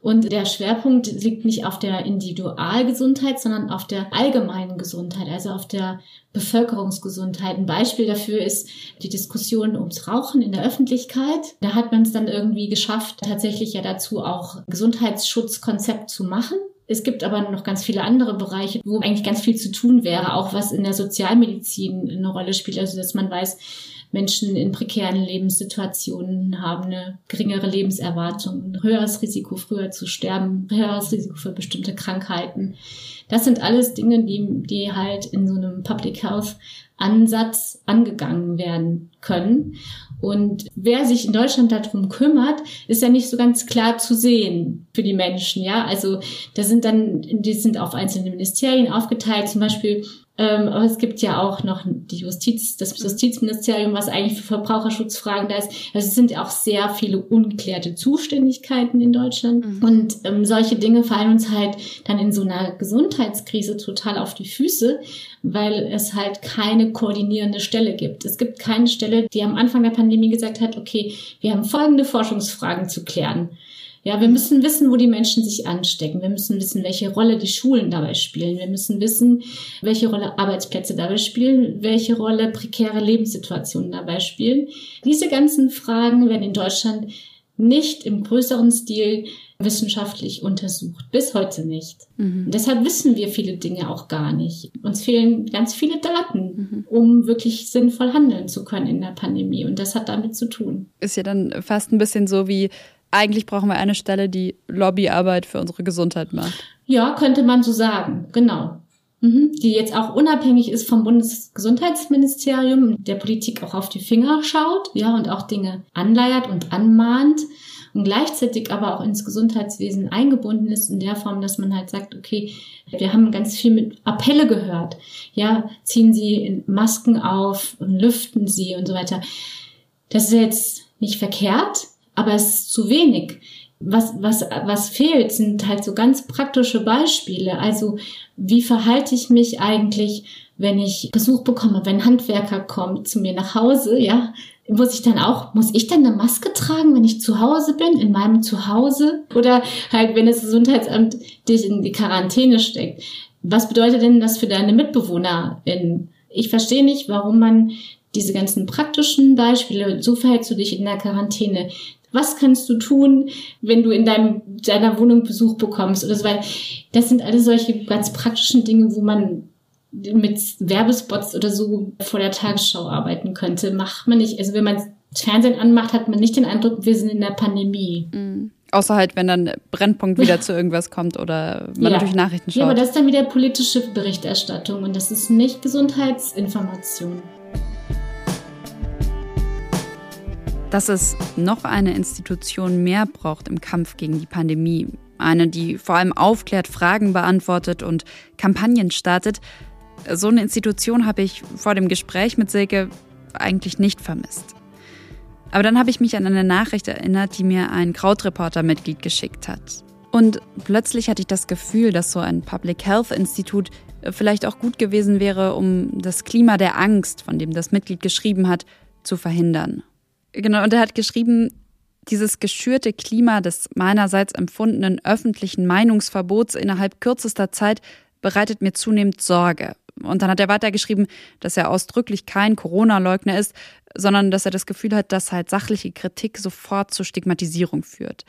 Und der Schwerpunkt liegt nicht auf der Individualgesundheit, sondern auf der allgemeinen Gesundheit, also auf der Bevölkerungsgesundheit. Ein Beispiel dafür ist die Diskussion ums Rauchen in der Öffentlichkeit. Da hat man es dann irgendwie geschafft, tatsächlich ja dazu auch Gesundheitsschutzkonzept zu machen. Es gibt aber noch ganz viele andere Bereiche, wo eigentlich ganz viel zu tun wäre, auch was in der Sozialmedizin eine Rolle spielt. Also, dass man weiß, Menschen in prekären Lebenssituationen haben eine geringere Lebenserwartung, ein höheres Risiko, früher zu sterben, höheres Risiko für bestimmte Krankheiten. Das sind alles Dinge, die, die halt in so einem Public Health Ansatz angegangen werden können. Und wer sich in Deutschland darum kümmert, ist ja nicht so ganz klar zu sehen für die Menschen. Ja, also da sind dann, die sind auf einzelne Ministerien aufgeteilt. Zum Beispiel ähm, aber es gibt ja auch noch die Justiz, das Justizministerium, was eigentlich für Verbraucherschutzfragen da ist. Also es sind auch sehr viele unklärte Zuständigkeiten in Deutschland. Mhm. Und ähm, solche Dinge fallen uns halt dann in so einer Gesundheitskrise total auf die Füße, weil es halt keine koordinierende Stelle gibt. Es gibt keine Stelle, die am Anfang der Pandemie gesagt hat, okay, wir haben folgende Forschungsfragen zu klären. Ja, wir müssen wissen, wo die Menschen sich anstecken. Wir müssen wissen, welche Rolle die Schulen dabei spielen. Wir müssen wissen, welche Rolle Arbeitsplätze dabei spielen, welche Rolle prekäre Lebenssituationen dabei spielen. Diese ganzen Fragen werden in Deutschland nicht im größeren Stil wissenschaftlich untersucht. Bis heute nicht. Mhm. Deshalb wissen wir viele Dinge auch gar nicht. Uns fehlen ganz viele Daten, mhm. um wirklich sinnvoll handeln zu können in der Pandemie. Und das hat damit zu tun. Ist ja dann fast ein bisschen so wie eigentlich brauchen wir eine Stelle, die Lobbyarbeit für unsere Gesundheit macht. Ja, könnte man so sagen, genau. Mhm. Die jetzt auch unabhängig ist vom Bundesgesundheitsministerium, der Politik auch auf die Finger schaut, ja, und auch Dinge anleiert und anmahnt und gleichzeitig aber auch ins Gesundheitswesen eingebunden ist in der Form, dass man halt sagt, okay, wir haben ganz viel mit Appelle gehört. Ja, ziehen Sie Masken auf und lüften Sie und so weiter. Das ist jetzt nicht verkehrt, aber es ist zu wenig. Was, was, was fehlt, sind halt so ganz praktische Beispiele. Also, wie verhalte ich mich eigentlich, wenn ich Besuch bekomme, wenn ein Handwerker kommt zu mir nach Hause, ja? Muss ich dann auch, muss ich dann eine Maske tragen, wenn ich zu Hause bin, in meinem Zuhause? Oder halt, wenn das Gesundheitsamt dich in die Quarantäne steckt. Was bedeutet denn das für deine MitbewohnerInnen? Ich verstehe nicht, warum man diese ganzen praktischen Beispiele, so verhältst du dich in der Quarantäne, was kannst du tun, wenn du in deinem, deiner Wohnung Besuch bekommst oder so weiter. Das sind alle solche ganz praktischen Dinge, wo man mit Werbespots oder so vor der Tagesschau arbeiten könnte. Macht man nicht. Also wenn man Fernsehen anmacht, hat man nicht den Eindruck, wir sind in der Pandemie. Mhm. Außer halt, wenn dann Brennpunkt wieder zu irgendwas kommt oder man ja. durch Nachrichten schaut. Ja, aber das ist dann wieder politische Berichterstattung und das ist nicht Gesundheitsinformation. Dass es noch eine Institution mehr braucht im Kampf gegen die Pandemie, Eine, die vor allem aufklärt, Fragen beantwortet und Kampagnen startet. So eine Institution habe ich vor dem Gespräch mit Silke eigentlich nicht vermisst. Aber dann habe ich mich an eine Nachricht erinnert, die mir ein Krautreporter-Mitglied geschickt hat. Und plötzlich hatte ich das Gefühl, dass so ein Public Health Institut vielleicht auch gut gewesen wäre, um das Klima der Angst, von dem das Mitglied geschrieben hat, zu verhindern. Genau, und er hat geschrieben, dieses geschürte Klima des meinerseits empfundenen öffentlichen Meinungsverbots innerhalb kürzester Zeit bereitet mir zunehmend Sorge. Und dann hat er weitergeschrieben, dass er ausdrücklich kein Corona-Leugner ist, sondern dass er das Gefühl hat, dass halt sachliche Kritik sofort zur Stigmatisierung führt.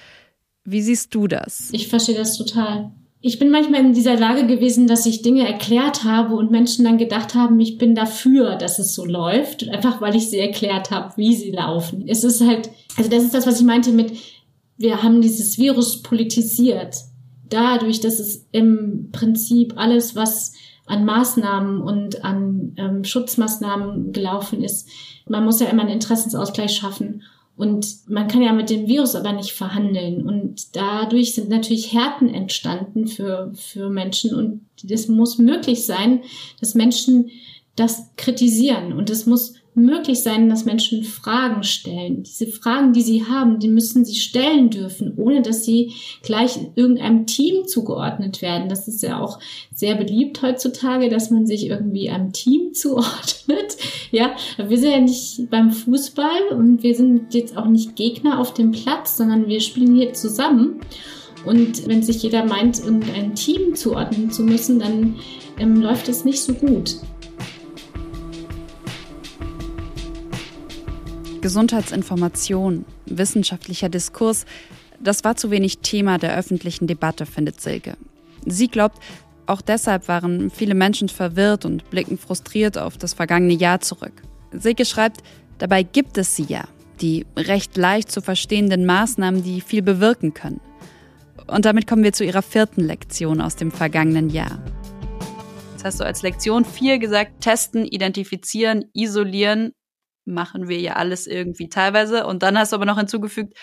Wie siehst du das? Ich verstehe das total. Ich bin manchmal in dieser Lage gewesen, dass ich Dinge erklärt habe und Menschen dann gedacht haben, ich bin dafür, dass es so läuft, einfach weil ich sie erklärt habe, wie sie laufen. Es ist halt, also das ist das, was ich meinte mit, wir haben dieses Virus politisiert. Dadurch, dass es im Prinzip alles, was an Maßnahmen und an ähm, Schutzmaßnahmen gelaufen ist. Man muss ja immer einen Interessensausgleich schaffen. Und man kann ja mit dem Virus aber nicht verhandeln. Und dadurch sind natürlich Härten entstanden für, für Menschen. Und es muss möglich sein, dass Menschen das kritisieren. Und es muss möglich sein, dass Menschen Fragen stellen. Diese Fragen, die sie haben, die müssen sie stellen dürfen, ohne dass sie gleich irgendeinem Team zugeordnet werden. Das ist ja auch sehr beliebt heutzutage, dass man sich irgendwie einem Team zuordnet. Ja, wir sind ja nicht beim Fußball und wir sind jetzt auch nicht Gegner auf dem Platz, sondern wir spielen hier zusammen. Und wenn sich jeder meint, irgendein Team zuordnen zu müssen, dann ähm, läuft es nicht so gut. Gesundheitsinformation, wissenschaftlicher Diskurs, das war zu wenig Thema der öffentlichen Debatte, findet Silke. Sie glaubt, auch deshalb waren viele Menschen verwirrt und blicken frustriert auf das vergangene Jahr zurück. Silke schreibt, dabei gibt es sie ja, die recht leicht zu verstehenden Maßnahmen, die viel bewirken können. Und damit kommen wir zu ihrer vierten Lektion aus dem vergangenen Jahr. Jetzt hast du als Lektion 4 gesagt, testen, identifizieren, isolieren machen wir ja alles irgendwie teilweise. Und dann hast du aber noch hinzugefügt,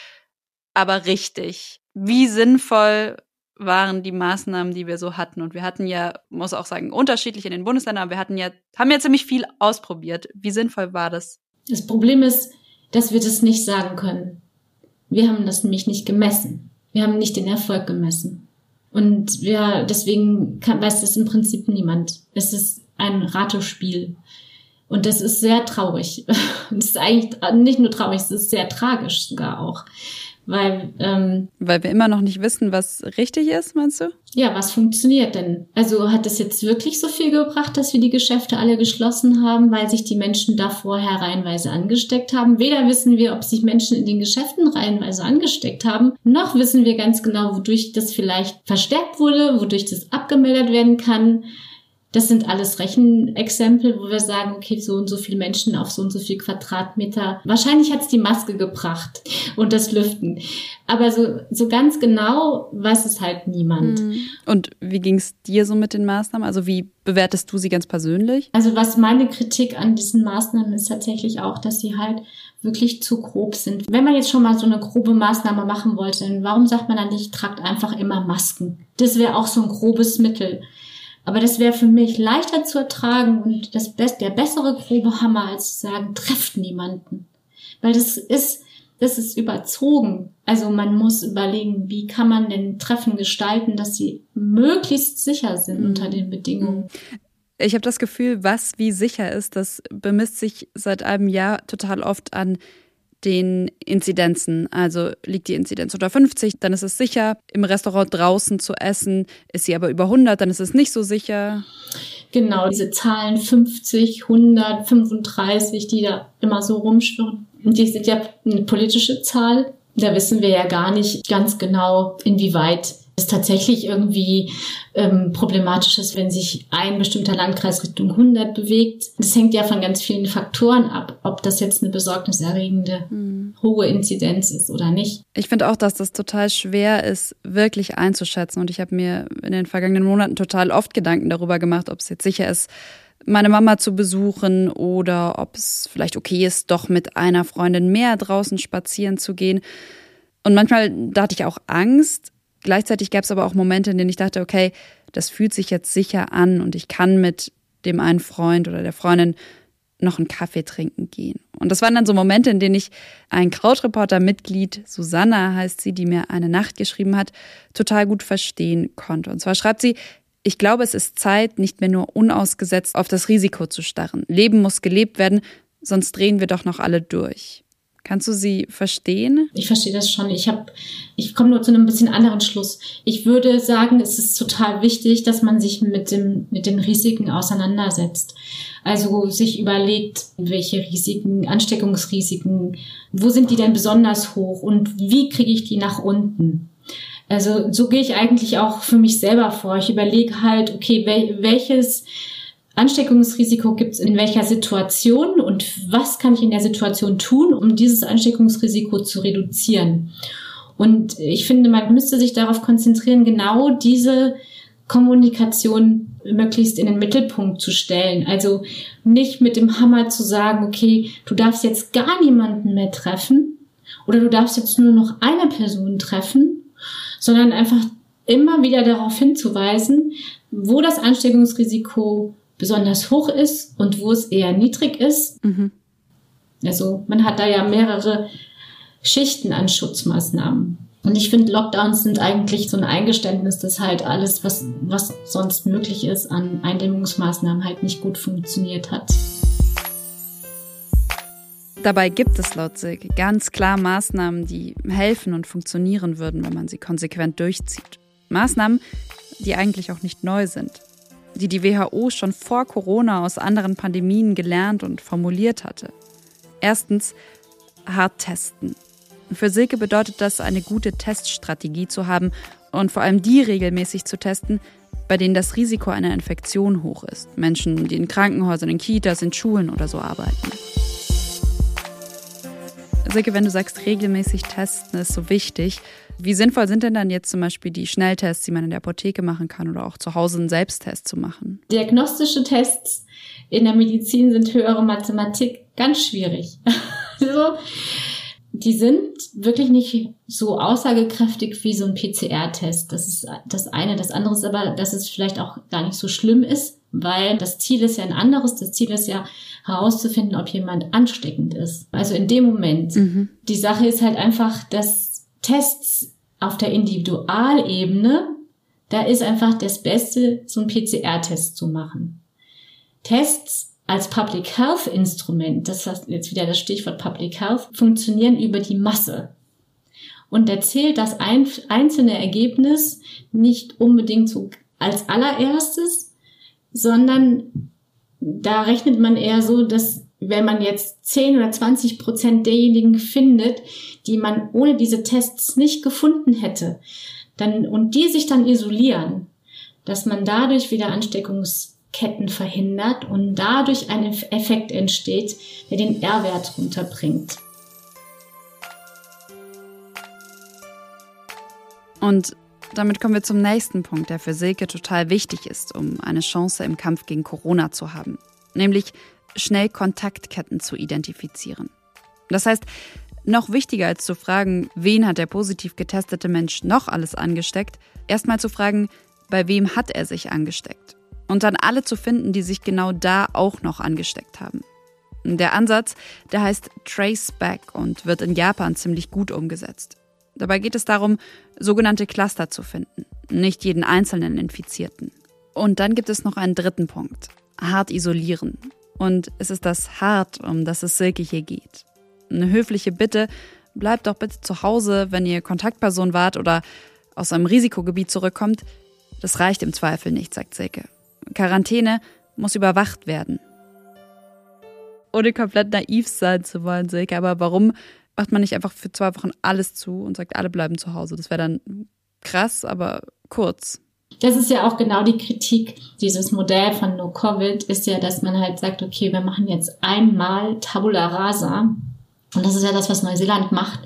aber richtig. Wie sinnvoll waren die Maßnahmen, die wir so hatten? Und wir hatten ja, muss auch sagen, unterschiedlich in den Bundesländern, aber wir hatten ja, haben ja ziemlich viel ausprobiert. Wie sinnvoll war das? Das Problem ist, dass wir das nicht sagen können. Wir haben das nämlich nicht gemessen. Wir haben nicht den Erfolg gemessen. Und wir, deswegen kann, weiß das im Prinzip niemand. Es ist ein Ratespiel. Und das ist sehr traurig. Das ist eigentlich nicht nur traurig, es ist sehr tragisch sogar auch. Weil, ähm, Weil wir immer noch nicht wissen, was richtig ist, meinst du? Ja, was funktioniert denn? Also hat es jetzt wirklich so viel gebracht, dass wir die Geschäfte alle geschlossen haben, weil sich die Menschen da vorher reihenweise angesteckt haben? Weder wissen wir, ob sich Menschen in den Geschäften reihenweise angesteckt haben, noch wissen wir ganz genau, wodurch das vielleicht verstärkt wurde, wodurch das abgemeldet werden kann. Das sind alles Rechenexempel, wo wir sagen, okay, so und so viele Menschen auf so und so viel Quadratmeter. Wahrscheinlich hat es die Maske gebracht und das Lüften. Aber so, so ganz genau weiß es halt niemand. Mhm. Und wie ging es dir so mit den Maßnahmen? Also wie bewertest du sie ganz persönlich? Also was meine Kritik an diesen Maßnahmen ist tatsächlich auch, dass sie halt wirklich zu grob sind. Wenn man jetzt schon mal so eine grobe Maßnahme machen wollte, dann warum sagt man dann nicht, tragt einfach immer Masken? Das wäre auch so ein grobes Mittel. Aber das wäre für mich leichter zu ertragen und das Best, der bessere grobe Hammer, als zu sagen, trefft niemanden. Weil das ist, das ist überzogen. Also man muss überlegen, wie kann man denn Treffen gestalten, dass sie möglichst sicher sind mhm. unter den Bedingungen. Ich habe das Gefühl, was wie sicher ist, das bemisst sich seit einem Jahr total oft an den Inzidenzen. Also liegt die Inzidenz unter 50, dann ist es sicher, im Restaurant draußen zu essen. Ist sie aber über 100, dann ist es nicht so sicher. Genau, diese Zahlen 50, 100, 35, die da immer so rumschwirren. Die sind ja eine politische Zahl. Da wissen wir ja gar nicht ganz genau, inwieweit es tatsächlich irgendwie ähm, problematisch ist, wenn sich ein bestimmter Landkreis Richtung 100 bewegt. Das hängt ja von ganz vielen Faktoren ab, ob das jetzt eine besorgniserregende mhm. hohe Inzidenz ist oder nicht. Ich finde auch, dass das total schwer ist, wirklich einzuschätzen. Und ich habe mir in den vergangenen Monaten total oft Gedanken darüber gemacht, ob es jetzt sicher ist, meine Mama zu besuchen oder ob es vielleicht okay ist, doch mit einer Freundin mehr draußen spazieren zu gehen. Und manchmal da hatte ich auch Angst, Gleichzeitig gab es aber auch Momente, in denen ich dachte, okay, das fühlt sich jetzt sicher an und ich kann mit dem einen Freund oder der Freundin noch einen Kaffee trinken gehen. Und das waren dann so Momente, in denen ich ein Krautreporter-Mitglied, Susanna heißt sie, die mir eine Nacht geschrieben hat, total gut verstehen konnte. Und zwar schreibt sie, ich glaube, es ist Zeit, nicht mehr nur unausgesetzt auf das Risiko zu starren. Leben muss gelebt werden, sonst drehen wir doch noch alle durch. Kannst du sie verstehen? Ich verstehe das schon. Ich habe, ich komme nur zu einem bisschen anderen Schluss. Ich würde sagen, es ist total wichtig, dass man sich mit dem, mit den Risiken auseinandersetzt. Also sich überlegt, welche Risiken, Ansteckungsrisiken, wo sind die denn besonders hoch und wie kriege ich die nach unten? Also so gehe ich eigentlich auch für mich selber vor. Ich überlege halt, okay, wel welches Ansteckungsrisiko gibt es in welcher Situation und was kann ich in der Situation tun, um dieses Ansteckungsrisiko zu reduzieren. Und ich finde, man müsste sich darauf konzentrieren, genau diese Kommunikation möglichst in den Mittelpunkt zu stellen. Also nicht mit dem Hammer zu sagen, okay, du darfst jetzt gar niemanden mehr treffen oder du darfst jetzt nur noch eine Person treffen, sondern einfach immer wieder darauf hinzuweisen, wo das Ansteckungsrisiko besonders hoch ist und wo es eher niedrig ist. Mhm. Also man hat da ja mehrere Schichten an Schutzmaßnahmen. Und ich finde, Lockdowns sind eigentlich so ein Eingeständnis, dass halt alles, was, was sonst möglich ist, an Eindämmungsmaßnahmen halt nicht gut funktioniert hat. Dabei gibt es laut Silke ganz klar Maßnahmen, die helfen und funktionieren würden, wenn man sie konsequent durchzieht. Maßnahmen, die eigentlich auch nicht neu sind die die WHO schon vor Corona aus anderen Pandemien gelernt und formuliert hatte. Erstens, hart testen. Für Silke bedeutet das, eine gute Teststrategie zu haben und vor allem die regelmäßig zu testen, bei denen das Risiko einer Infektion hoch ist. Menschen, die in Krankenhäusern, in Kitas, in Schulen oder so arbeiten. Silke, wenn du sagst, regelmäßig testen ist so wichtig, wie sinnvoll sind denn dann jetzt zum Beispiel die Schnelltests, die man in der Apotheke machen kann oder auch zu Hause einen Selbsttest zu machen? Diagnostische Tests in der Medizin sind höhere Mathematik ganz schwierig. also, die sind wirklich nicht so aussagekräftig wie so ein PCR-Test. Das ist das eine. Das andere ist aber, dass es vielleicht auch gar nicht so schlimm ist, weil das Ziel ist ja ein anderes. Das Ziel ist ja herauszufinden, ob jemand ansteckend ist. Also in dem Moment. Mhm. Die Sache ist halt einfach, dass Tests auf der Individualebene, da ist einfach das Beste, so einen PCR-Test zu machen. Tests als Public Health Instrument, das heißt jetzt wieder das Stichwort Public Health, funktionieren über die Masse. Und erzählt das einzelne Ergebnis nicht unbedingt so als allererstes, sondern da rechnet man eher so, dass wenn man jetzt 10 oder 20 Prozent derjenigen findet, die man ohne diese Tests nicht gefunden hätte, dann, und die sich dann isolieren, dass man dadurch wieder Ansteckungsketten verhindert und dadurch ein Effekt entsteht, der den R-Wert runterbringt. Und damit kommen wir zum nächsten Punkt, der für Silke total wichtig ist, um eine Chance im Kampf gegen Corona zu haben. Nämlich schnell Kontaktketten zu identifizieren. Das heißt, noch wichtiger als zu fragen, wen hat der positiv getestete Mensch noch alles angesteckt, erstmal zu fragen, bei wem hat er sich angesteckt. Und dann alle zu finden, die sich genau da auch noch angesteckt haben. Der Ansatz, der heißt Trace Back und wird in Japan ziemlich gut umgesetzt. Dabei geht es darum, sogenannte Cluster zu finden, nicht jeden einzelnen Infizierten. Und dann gibt es noch einen dritten Punkt. Hart isolieren. Und es ist das Hart, um das es Silke hier geht. Eine höfliche Bitte, bleibt doch bitte zu Hause, wenn ihr Kontaktperson wart oder aus einem Risikogebiet zurückkommt. Das reicht im Zweifel nicht, sagt Silke. Quarantäne muss überwacht werden. Ohne komplett naiv sein zu wollen, Silke, aber warum macht man nicht einfach für zwei Wochen alles zu und sagt, alle bleiben zu Hause? Das wäre dann krass, aber kurz. Das ist ja auch genau die Kritik. Dieses Modell von No Covid ist ja, dass man halt sagt, okay, wir machen jetzt einmal Tabula Rasa. Und das ist ja das, was Neuseeland macht.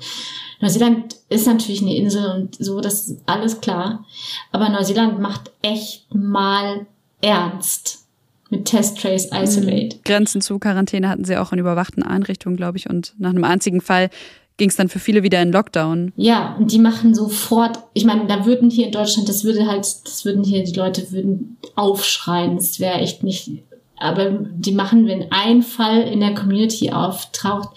Neuseeland ist natürlich eine Insel und so, das ist alles klar. Aber Neuseeland macht echt mal ernst mit Test, Trace, Isolate. Mhm. Grenzen zu Quarantäne hatten sie auch in überwachten Einrichtungen, glaube ich. Und nach einem einzigen Fall ging es dann für viele wieder in Lockdown. Ja, und die machen sofort, ich meine, da würden hier in Deutschland, das würde halt, das würden hier, die Leute würden aufschreien. Das wäre echt nicht, aber die machen, wenn ein Fall in der Community auftaucht,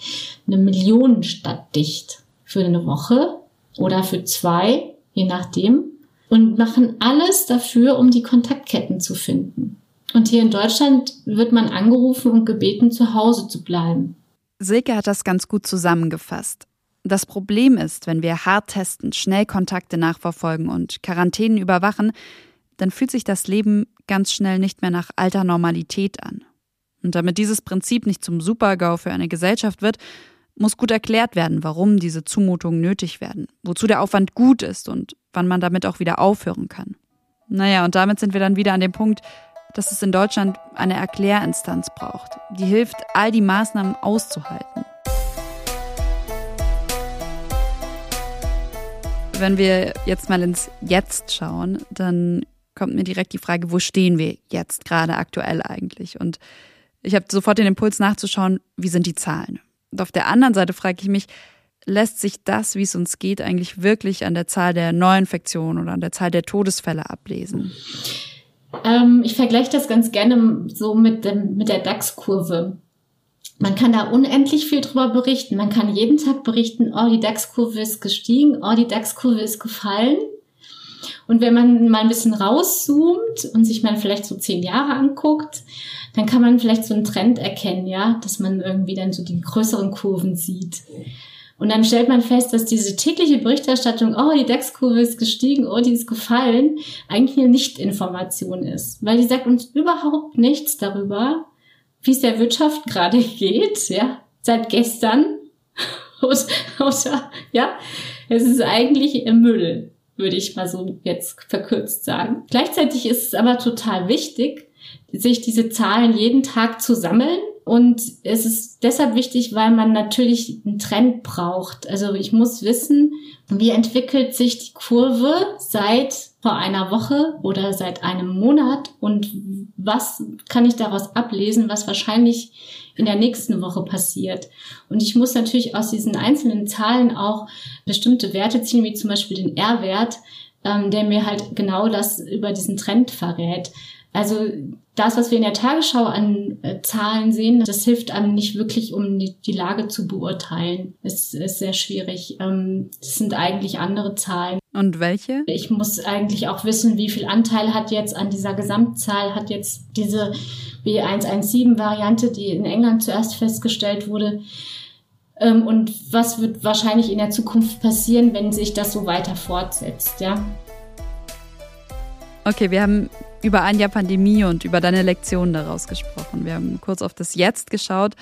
eine Millionenstadt dicht. Für eine Woche oder für zwei, je nachdem. Und machen alles dafür, um die Kontaktketten zu finden. Und hier in Deutschland wird man angerufen und gebeten, zu Hause zu bleiben. Silke hat das ganz gut zusammengefasst. Das Problem ist, wenn wir hart testen, schnell Kontakte nachverfolgen und Quarantänen überwachen, dann fühlt sich das Leben ganz schnell nicht mehr nach alter Normalität an. Und damit dieses Prinzip nicht zum Supergau für eine Gesellschaft wird, muss gut erklärt werden, warum diese Zumutungen nötig werden, wozu der Aufwand gut ist und wann man damit auch wieder aufhören kann. Naja, und damit sind wir dann wieder an dem Punkt, dass es in Deutschland eine Erklärinstanz braucht, die hilft, all die Maßnahmen auszuhalten. Wenn wir jetzt mal ins Jetzt schauen, dann kommt mir direkt die Frage, wo stehen wir jetzt gerade aktuell eigentlich? Und ich habe sofort den Impuls nachzuschauen, wie sind die Zahlen? Und auf der anderen Seite frage ich mich, lässt sich das, wie es uns geht, eigentlich wirklich an der Zahl der Neuinfektionen oder an der Zahl der Todesfälle ablesen? Ähm, ich vergleiche das ganz gerne so mit, dem, mit der DAX-Kurve. Man kann da unendlich viel drüber berichten. Man kann jeden Tag berichten, oh, die DAX-Kurve ist gestiegen, oh, die DAX-Kurve ist gefallen. Und wenn man mal ein bisschen rauszoomt und sich mal vielleicht so zehn Jahre anguckt, dann kann man vielleicht so einen Trend erkennen, ja, dass man irgendwie dann so die größeren Kurven sieht. Und dann stellt man fest, dass diese tägliche Berichterstattung, oh, die DAX-Kurve ist gestiegen, oh, die ist gefallen, eigentlich eine Nicht-Information ist. Weil die sagt uns überhaupt nichts darüber, wie es der Wirtschaft gerade geht, ja, seit gestern. Außer, ja, es ist eigentlich im Müll, würde ich mal so jetzt verkürzt sagen. Gleichzeitig ist es aber total wichtig, sich diese Zahlen jeden Tag zu sammeln und es ist deshalb wichtig, weil man natürlich einen Trend braucht. Also ich muss wissen, wie entwickelt sich die Kurve seit vor einer Woche oder seit einem Monat und was kann ich daraus ablesen, was wahrscheinlich in der nächsten Woche passiert. Und ich muss natürlich aus diesen einzelnen Zahlen auch bestimmte Werte ziehen, wie zum Beispiel den R-Wert, ähm, der mir halt genau das über diesen Trend verrät. Also das, was wir in der Tagesschau an äh, Zahlen sehen, das hilft einem nicht wirklich, um die, die Lage zu beurteilen. Es ist sehr schwierig. Ähm, es sind eigentlich andere Zahlen. Und welche? Ich muss eigentlich auch wissen, wie viel Anteil hat jetzt an dieser Gesamtzahl, hat jetzt diese B117-Variante, die in England zuerst festgestellt wurde. Ähm, und was wird wahrscheinlich in der Zukunft passieren, wenn sich das so weiter fortsetzt, ja? Okay, wir haben über ein Jahr Pandemie und über deine Lektionen daraus gesprochen. Wir haben kurz auf das Jetzt geschaut.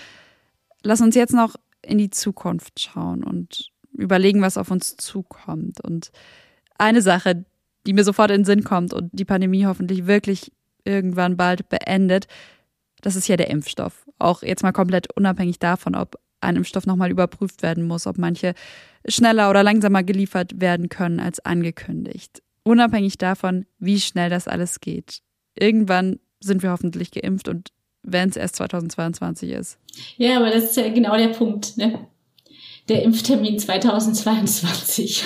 Lass uns jetzt noch in die Zukunft schauen und überlegen, was auf uns zukommt. Und eine Sache, die mir sofort in den Sinn kommt und die Pandemie hoffentlich wirklich irgendwann bald beendet, das ist ja der Impfstoff. Auch jetzt mal komplett unabhängig davon, ob ein Impfstoff nochmal überprüft werden muss, ob manche schneller oder langsamer geliefert werden können als angekündigt. Unabhängig davon, wie schnell das alles geht. Irgendwann sind wir hoffentlich geimpft und wenn es erst 2022 ist. Ja, aber das ist ja genau der Punkt, ne? Der Impftermin 2022.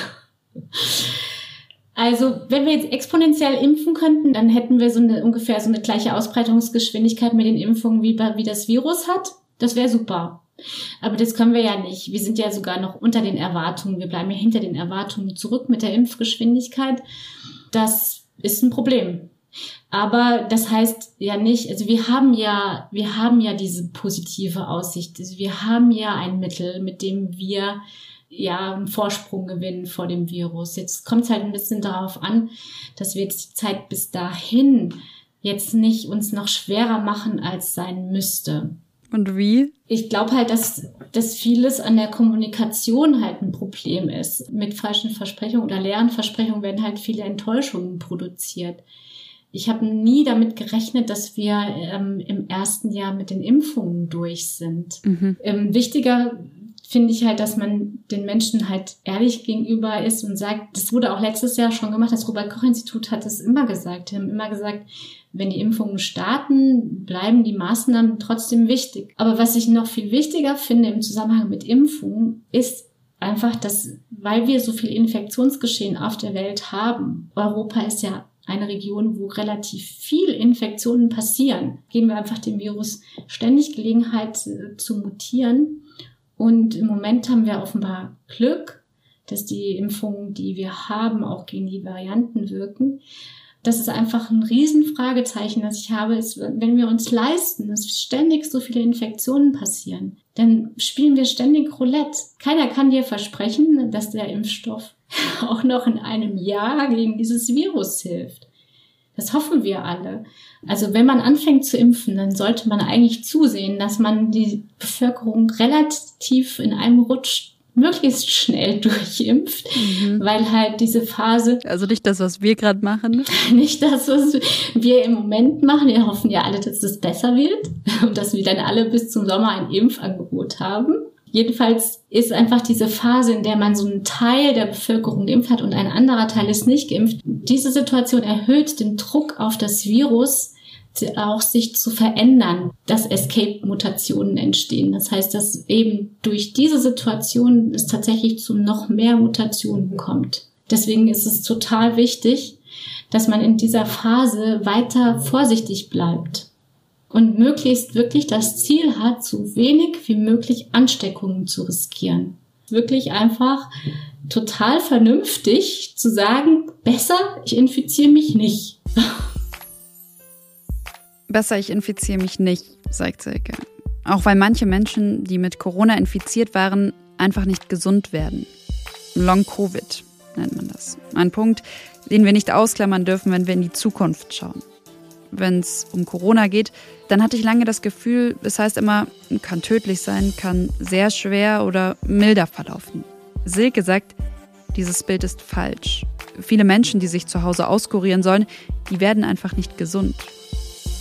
Also, wenn wir jetzt exponentiell impfen könnten, dann hätten wir so eine ungefähr so eine gleiche Ausbreitungsgeschwindigkeit mit den Impfungen wie, wie das Virus hat. Das wäre super. Aber das können wir ja nicht. Wir sind ja sogar noch unter den Erwartungen. Wir bleiben ja hinter den Erwartungen zurück mit der Impfgeschwindigkeit. Das ist ein Problem. Aber das heißt ja nicht, also wir haben ja, wir haben ja diese positive Aussicht. Also wir haben ja ein Mittel, mit dem wir ja einen Vorsprung gewinnen vor dem Virus. Jetzt kommt es halt ein bisschen darauf an, dass wir jetzt die Zeit bis dahin jetzt nicht uns noch schwerer machen, als sein müsste. Und wie? Ich glaube halt, dass, dass vieles an der Kommunikation halt ein Problem ist. Mit falschen Versprechungen oder leeren Versprechungen werden halt viele Enttäuschungen produziert. Ich habe nie damit gerechnet, dass wir ähm, im ersten Jahr mit den Impfungen durch sind. Mhm. Ähm, wichtiger finde ich halt, dass man den Menschen halt ehrlich gegenüber ist und sagt, das wurde auch letztes Jahr schon gemacht, das Robert-Koch-Institut hat es immer gesagt. Die haben immer gesagt, wenn die Impfungen starten, bleiben die Maßnahmen trotzdem wichtig. Aber was ich noch viel wichtiger finde im Zusammenhang mit Impfungen, ist einfach, dass, weil wir so viel Infektionsgeschehen auf der Welt haben, Europa ist ja eine Region, wo relativ viel Infektionen passieren, geben wir einfach dem Virus ständig Gelegenheit äh, zu mutieren. Und im Moment haben wir offenbar Glück, dass die Impfungen, die wir haben, auch gegen die Varianten wirken. Das ist einfach ein Riesenfragezeichen, das ich habe, ist, wenn wir uns leisten, dass ständig so viele Infektionen passieren, dann spielen wir ständig Roulette. Keiner kann dir versprechen, dass der Impfstoff auch noch in einem Jahr gegen dieses Virus hilft. Das hoffen wir alle. Also wenn man anfängt zu impfen, dann sollte man eigentlich zusehen, dass man die Bevölkerung relativ in einem Rutsch möglichst schnell durchimpft, mhm. weil halt diese Phase. Also nicht das, was wir gerade machen. Nicht das, was wir im Moment machen. Wir hoffen ja alle, dass es besser wird und dass wir dann alle bis zum Sommer ein Impfangebot haben. Jedenfalls ist einfach diese Phase, in der man so einen Teil der Bevölkerung geimpft hat und ein anderer Teil ist nicht geimpft. Diese Situation erhöht den Druck auf das Virus, auch sich zu verändern, dass Escape-Mutationen entstehen. Das heißt, dass eben durch diese Situation es tatsächlich zu noch mehr Mutationen kommt. Deswegen ist es total wichtig, dass man in dieser Phase weiter vorsichtig bleibt und möglichst wirklich das Ziel hat, so wenig wie möglich Ansteckungen zu riskieren. Wirklich einfach total vernünftig zu sagen, besser, ich infiziere mich nicht. Besser, ich infiziere mich nicht, sagt Silke. Auch weil manche Menschen, die mit Corona infiziert waren, einfach nicht gesund werden. Long-Covid nennt man das. Ein Punkt, den wir nicht ausklammern dürfen, wenn wir in die Zukunft schauen wenn es um Corona geht, dann hatte ich lange das Gefühl, es heißt immer, kann tödlich sein, kann sehr schwer oder milder verlaufen. Silke sagt, dieses Bild ist falsch. Viele Menschen, die sich zu Hause auskurieren sollen, die werden einfach nicht gesund.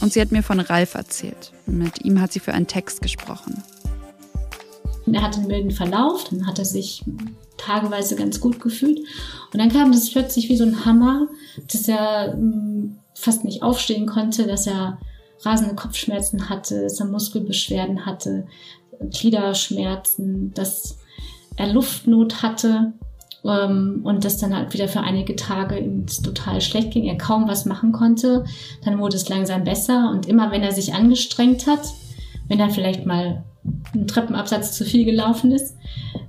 Und sie hat mir von Ralf erzählt. Mit ihm hat sie für einen Text gesprochen. Er hatte einen milden Verlauf, dann hat er sich tageweise ganz gut gefühlt. Und dann kam das plötzlich wie so ein Hammer, dass er hm, fast nicht aufstehen konnte, dass er rasende Kopfschmerzen hatte, dass er Muskelbeschwerden hatte, Gliederschmerzen, dass er Luftnot hatte und das dann halt wieder für einige Tage ihm total schlecht ging, er kaum was machen konnte. Dann wurde es langsam besser und immer wenn er sich angestrengt hat, wenn er vielleicht mal einen Treppenabsatz zu viel gelaufen ist,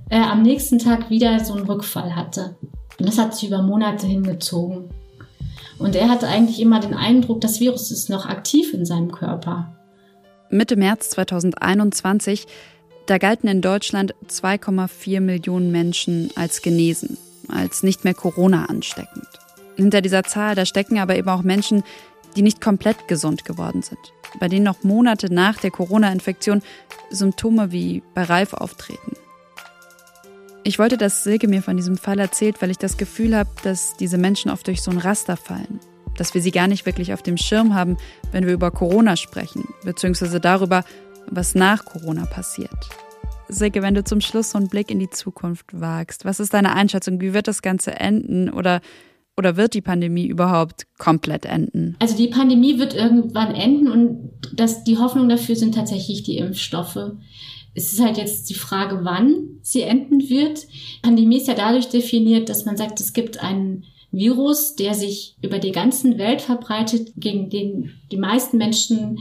er am nächsten Tag wieder so einen Rückfall hatte. Und das hat sich über Monate hingezogen. Und er hatte eigentlich immer den Eindruck, das Virus ist noch aktiv in seinem Körper. Mitte März 2021, da galten in Deutschland 2,4 Millionen Menschen als genesen, als nicht mehr Corona ansteckend. Hinter dieser Zahl, da stecken aber eben auch Menschen, die nicht komplett gesund geworden sind, bei denen noch Monate nach der Corona-Infektion Symptome wie bei Ralf auftreten. Ich wollte, dass Silke mir von diesem Fall erzählt, weil ich das Gefühl habe, dass diese Menschen oft durch so ein Raster fallen. Dass wir sie gar nicht wirklich auf dem Schirm haben, wenn wir über Corona sprechen, beziehungsweise darüber, was nach Corona passiert. Silke, wenn du zum Schluss so einen Blick in die Zukunft wagst, was ist deine Einschätzung? Wie wird das Ganze enden? Oder, oder wird die Pandemie überhaupt komplett enden? Also die Pandemie wird irgendwann enden und das, die Hoffnung dafür sind tatsächlich die Impfstoffe. Es ist halt jetzt die Frage, wann sie enden wird. Pandemie ist ja dadurch definiert, dass man sagt, es gibt einen Virus, der sich über die ganzen Welt verbreitet, gegen den die meisten Menschen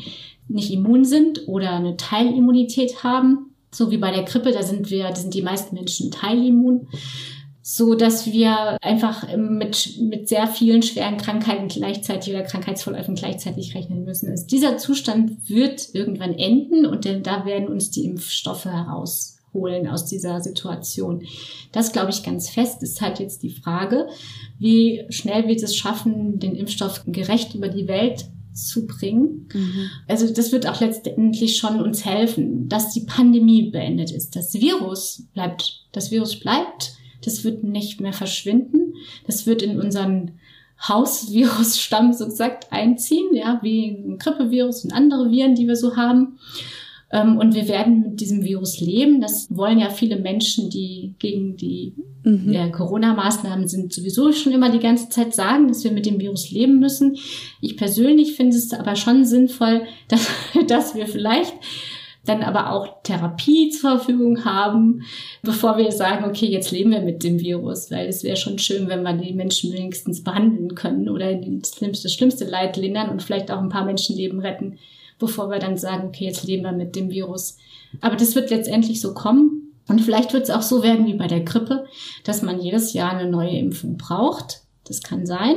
nicht immun sind oder eine Teilimmunität haben. So wie bei der Grippe, da sind wir, da sind die meisten Menschen teilimmun so dass wir einfach mit, mit sehr vielen schweren Krankheiten gleichzeitig oder Krankheitsverläufen gleichzeitig rechnen müssen. Also dieser Zustand wird irgendwann enden und denn da werden uns die Impfstoffe herausholen aus dieser Situation. Das glaube ich ganz fest. Ist halt jetzt die Frage, wie schnell wird es schaffen, den Impfstoff gerecht über die Welt zu bringen. Mhm. Also das wird auch letztendlich schon uns helfen, dass die Pandemie beendet ist. Das Virus bleibt, das Virus bleibt das wird nicht mehr verschwinden. Das wird in unseren Hausvirusstamm so gesagt einziehen, ja, wie ein Grippevirus und andere Viren, die wir so haben. Ähm, und wir werden mit diesem Virus leben. Das wollen ja viele Menschen, die gegen die mhm. äh, Corona-Maßnahmen sind, sowieso schon immer die ganze Zeit sagen, dass wir mit dem Virus leben müssen. Ich persönlich finde es aber schon sinnvoll, dass, dass wir vielleicht dann aber auch Therapie zur Verfügung haben, bevor wir sagen, okay, jetzt leben wir mit dem Virus, weil es wäre schon schön, wenn wir die Menschen wenigstens behandeln können oder das schlimmste, das schlimmste Leid lindern und vielleicht auch ein paar Menschenleben retten, bevor wir dann sagen, okay, jetzt leben wir mit dem Virus. Aber das wird letztendlich so kommen. Und vielleicht wird es auch so werden wie bei der Grippe, dass man jedes Jahr eine neue Impfung braucht. Das kann sein.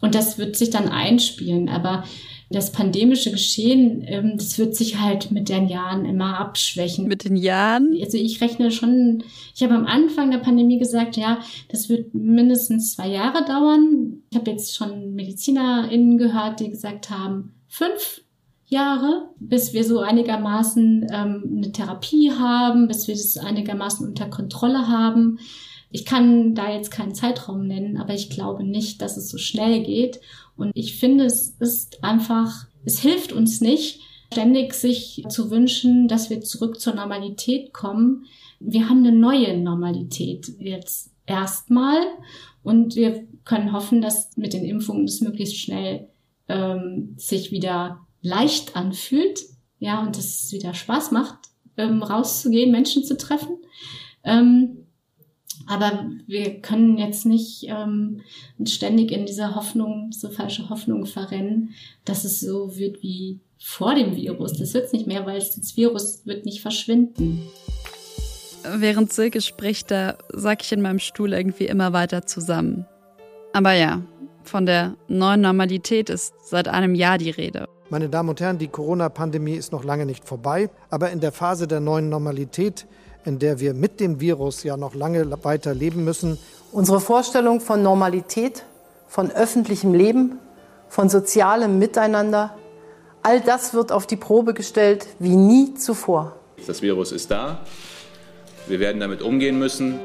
Und das wird sich dann einspielen. Aber das pandemische Geschehen, ähm, das wird sich halt mit den Jahren immer abschwächen. Mit den Jahren? Also ich rechne schon, ich habe am Anfang der Pandemie gesagt, ja, das wird mindestens zwei Jahre dauern. Ich habe jetzt schon MedizinerInnen gehört, die gesagt haben, fünf Jahre, bis wir so einigermaßen ähm, eine Therapie haben, bis wir das einigermaßen unter Kontrolle haben. Ich kann da jetzt keinen Zeitraum nennen, aber ich glaube nicht, dass es so schnell geht. Und ich finde, es ist einfach, es hilft uns nicht, ständig sich zu wünschen, dass wir zurück zur Normalität kommen. Wir haben eine neue Normalität jetzt erstmal und wir können hoffen, dass mit den Impfungen es möglichst schnell ähm, sich wieder leicht anfühlt, ja, und es wieder Spaß macht, ähm, rauszugehen, Menschen zu treffen. Ähm, aber wir können jetzt nicht ähm, ständig in dieser Hoffnung, so falsche Hoffnung verrennen, dass es so wird wie vor dem Virus. Das wird es nicht mehr, weil das Virus wird nicht verschwinden. Während Silke spricht, da sack ich in meinem Stuhl irgendwie immer weiter zusammen. Aber ja, von der neuen Normalität ist seit einem Jahr die Rede. Meine Damen und Herren, die Corona-Pandemie ist noch lange nicht vorbei, aber in der Phase der neuen Normalität in der wir mit dem Virus ja noch lange weiter leben müssen. Unsere Vorstellung von Normalität, von öffentlichem Leben, von sozialem Miteinander, all das wird auf die Probe gestellt wie nie zuvor. Das Virus ist da. Wir werden damit umgehen müssen.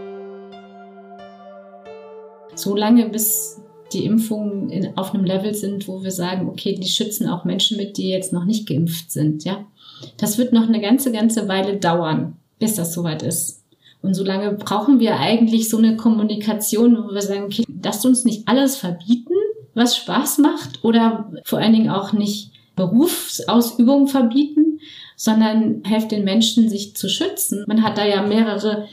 So lange bis die Impfungen in, auf einem Level sind, wo wir sagen, okay, die schützen auch Menschen mit, die jetzt noch nicht geimpft sind, ja. Das wird noch eine ganze, ganze Weile dauern bis das soweit ist. Und solange brauchen wir eigentlich so eine Kommunikation, wo wir sagen, okay, lasst uns nicht alles verbieten, was Spaß macht oder vor allen Dingen auch nicht Berufsausübung verbieten, sondern helft den Menschen, sich zu schützen. Man hat da ja mehrere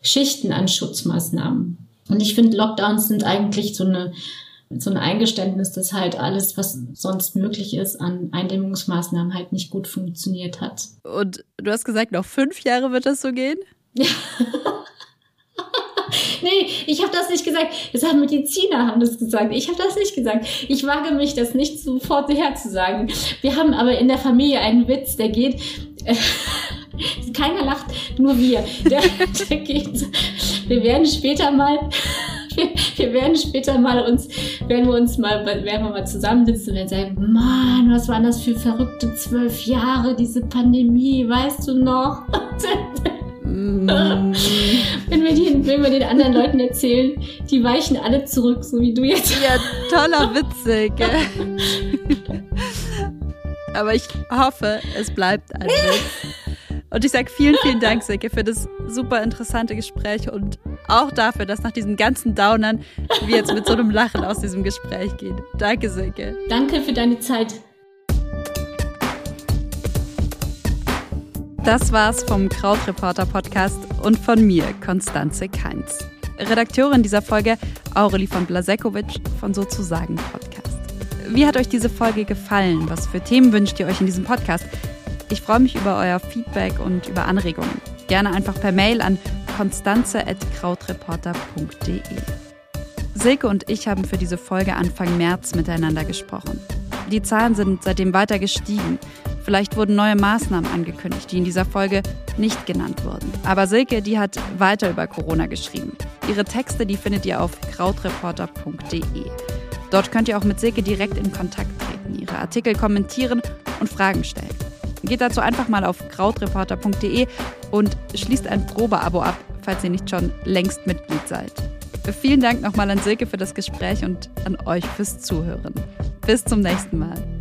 Schichten an Schutzmaßnahmen. Und ich finde, Lockdowns sind eigentlich so eine so ein Eingeständnis, dass halt alles, was sonst möglich ist an Eindämmungsmaßnahmen, halt nicht gut funktioniert hat. Und du hast gesagt, noch fünf Jahre wird das so gehen? Ja. nee, ich habe das nicht gesagt. Das haben Mediziner haben das gesagt. Ich habe das nicht gesagt. Ich wage mich, das nicht sofort herzusagen. Wir haben aber in der Familie einen Witz, der geht. Keiner lacht, nur wir. Der, der geht. Wir werden später mal wir, wir, werden später mal uns, werden wir uns mal, werden wir mal zusammensitzen und werden sagen, Mann, was waren das für verrückte zwölf Jahre, diese Pandemie, weißt du noch? Mm. wenn, wir die, wenn wir den anderen Leuten erzählen, die weichen alle zurück, so wie du jetzt. Ja, toller Witze, gell? Aber ich hoffe, es bleibt ein Witz. Und ich sage vielen, vielen Dank, Silke, für das super interessante Gespräch und auch dafür, dass nach diesen ganzen Downern wir jetzt mit so einem Lachen aus diesem Gespräch gehen. Danke, Silke. Danke für deine Zeit. Das war's vom Krautreporter Podcast und von mir, Konstanze Keinz. Redakteurin dieser Folge Aurelie von Blasekovic von Sozusagen Podcast. Wie hat euch diese Folge gefallen? Was für Themen wünscht ihr euch in diesem Podcast? Ich freue mich über euer Feedback und über Anregungen. Gerne einfach per Mail an konstanze.krautreporter.de. Silke und ich haben für diese Folge Anfang März miteinander gesprochen. Die Zahlen sind seitdem weiter gestiegen. Vielleicht wurden neue Maßnahmen angekündigt, die in dieser Folge nicht genannt wurden. Aber Silke, die hat weiter über Corona geschrieben. Ihre Texte, die findet ihr auf krautreporter.de. Dort könnt ihr auch mit Silke direkt in Kontakt treten, ihre Artikel kommentieren und Fragen stellen. Geht dazu einfach mal auf krautreporter.de und schließt ein Probeabo ab, falls ihr nicht schon längst Mitglied seid. Vielen Dank nochmal an Silke für das Gespräch und an euch fürs Zuhören. Bis zum nächsten Mal.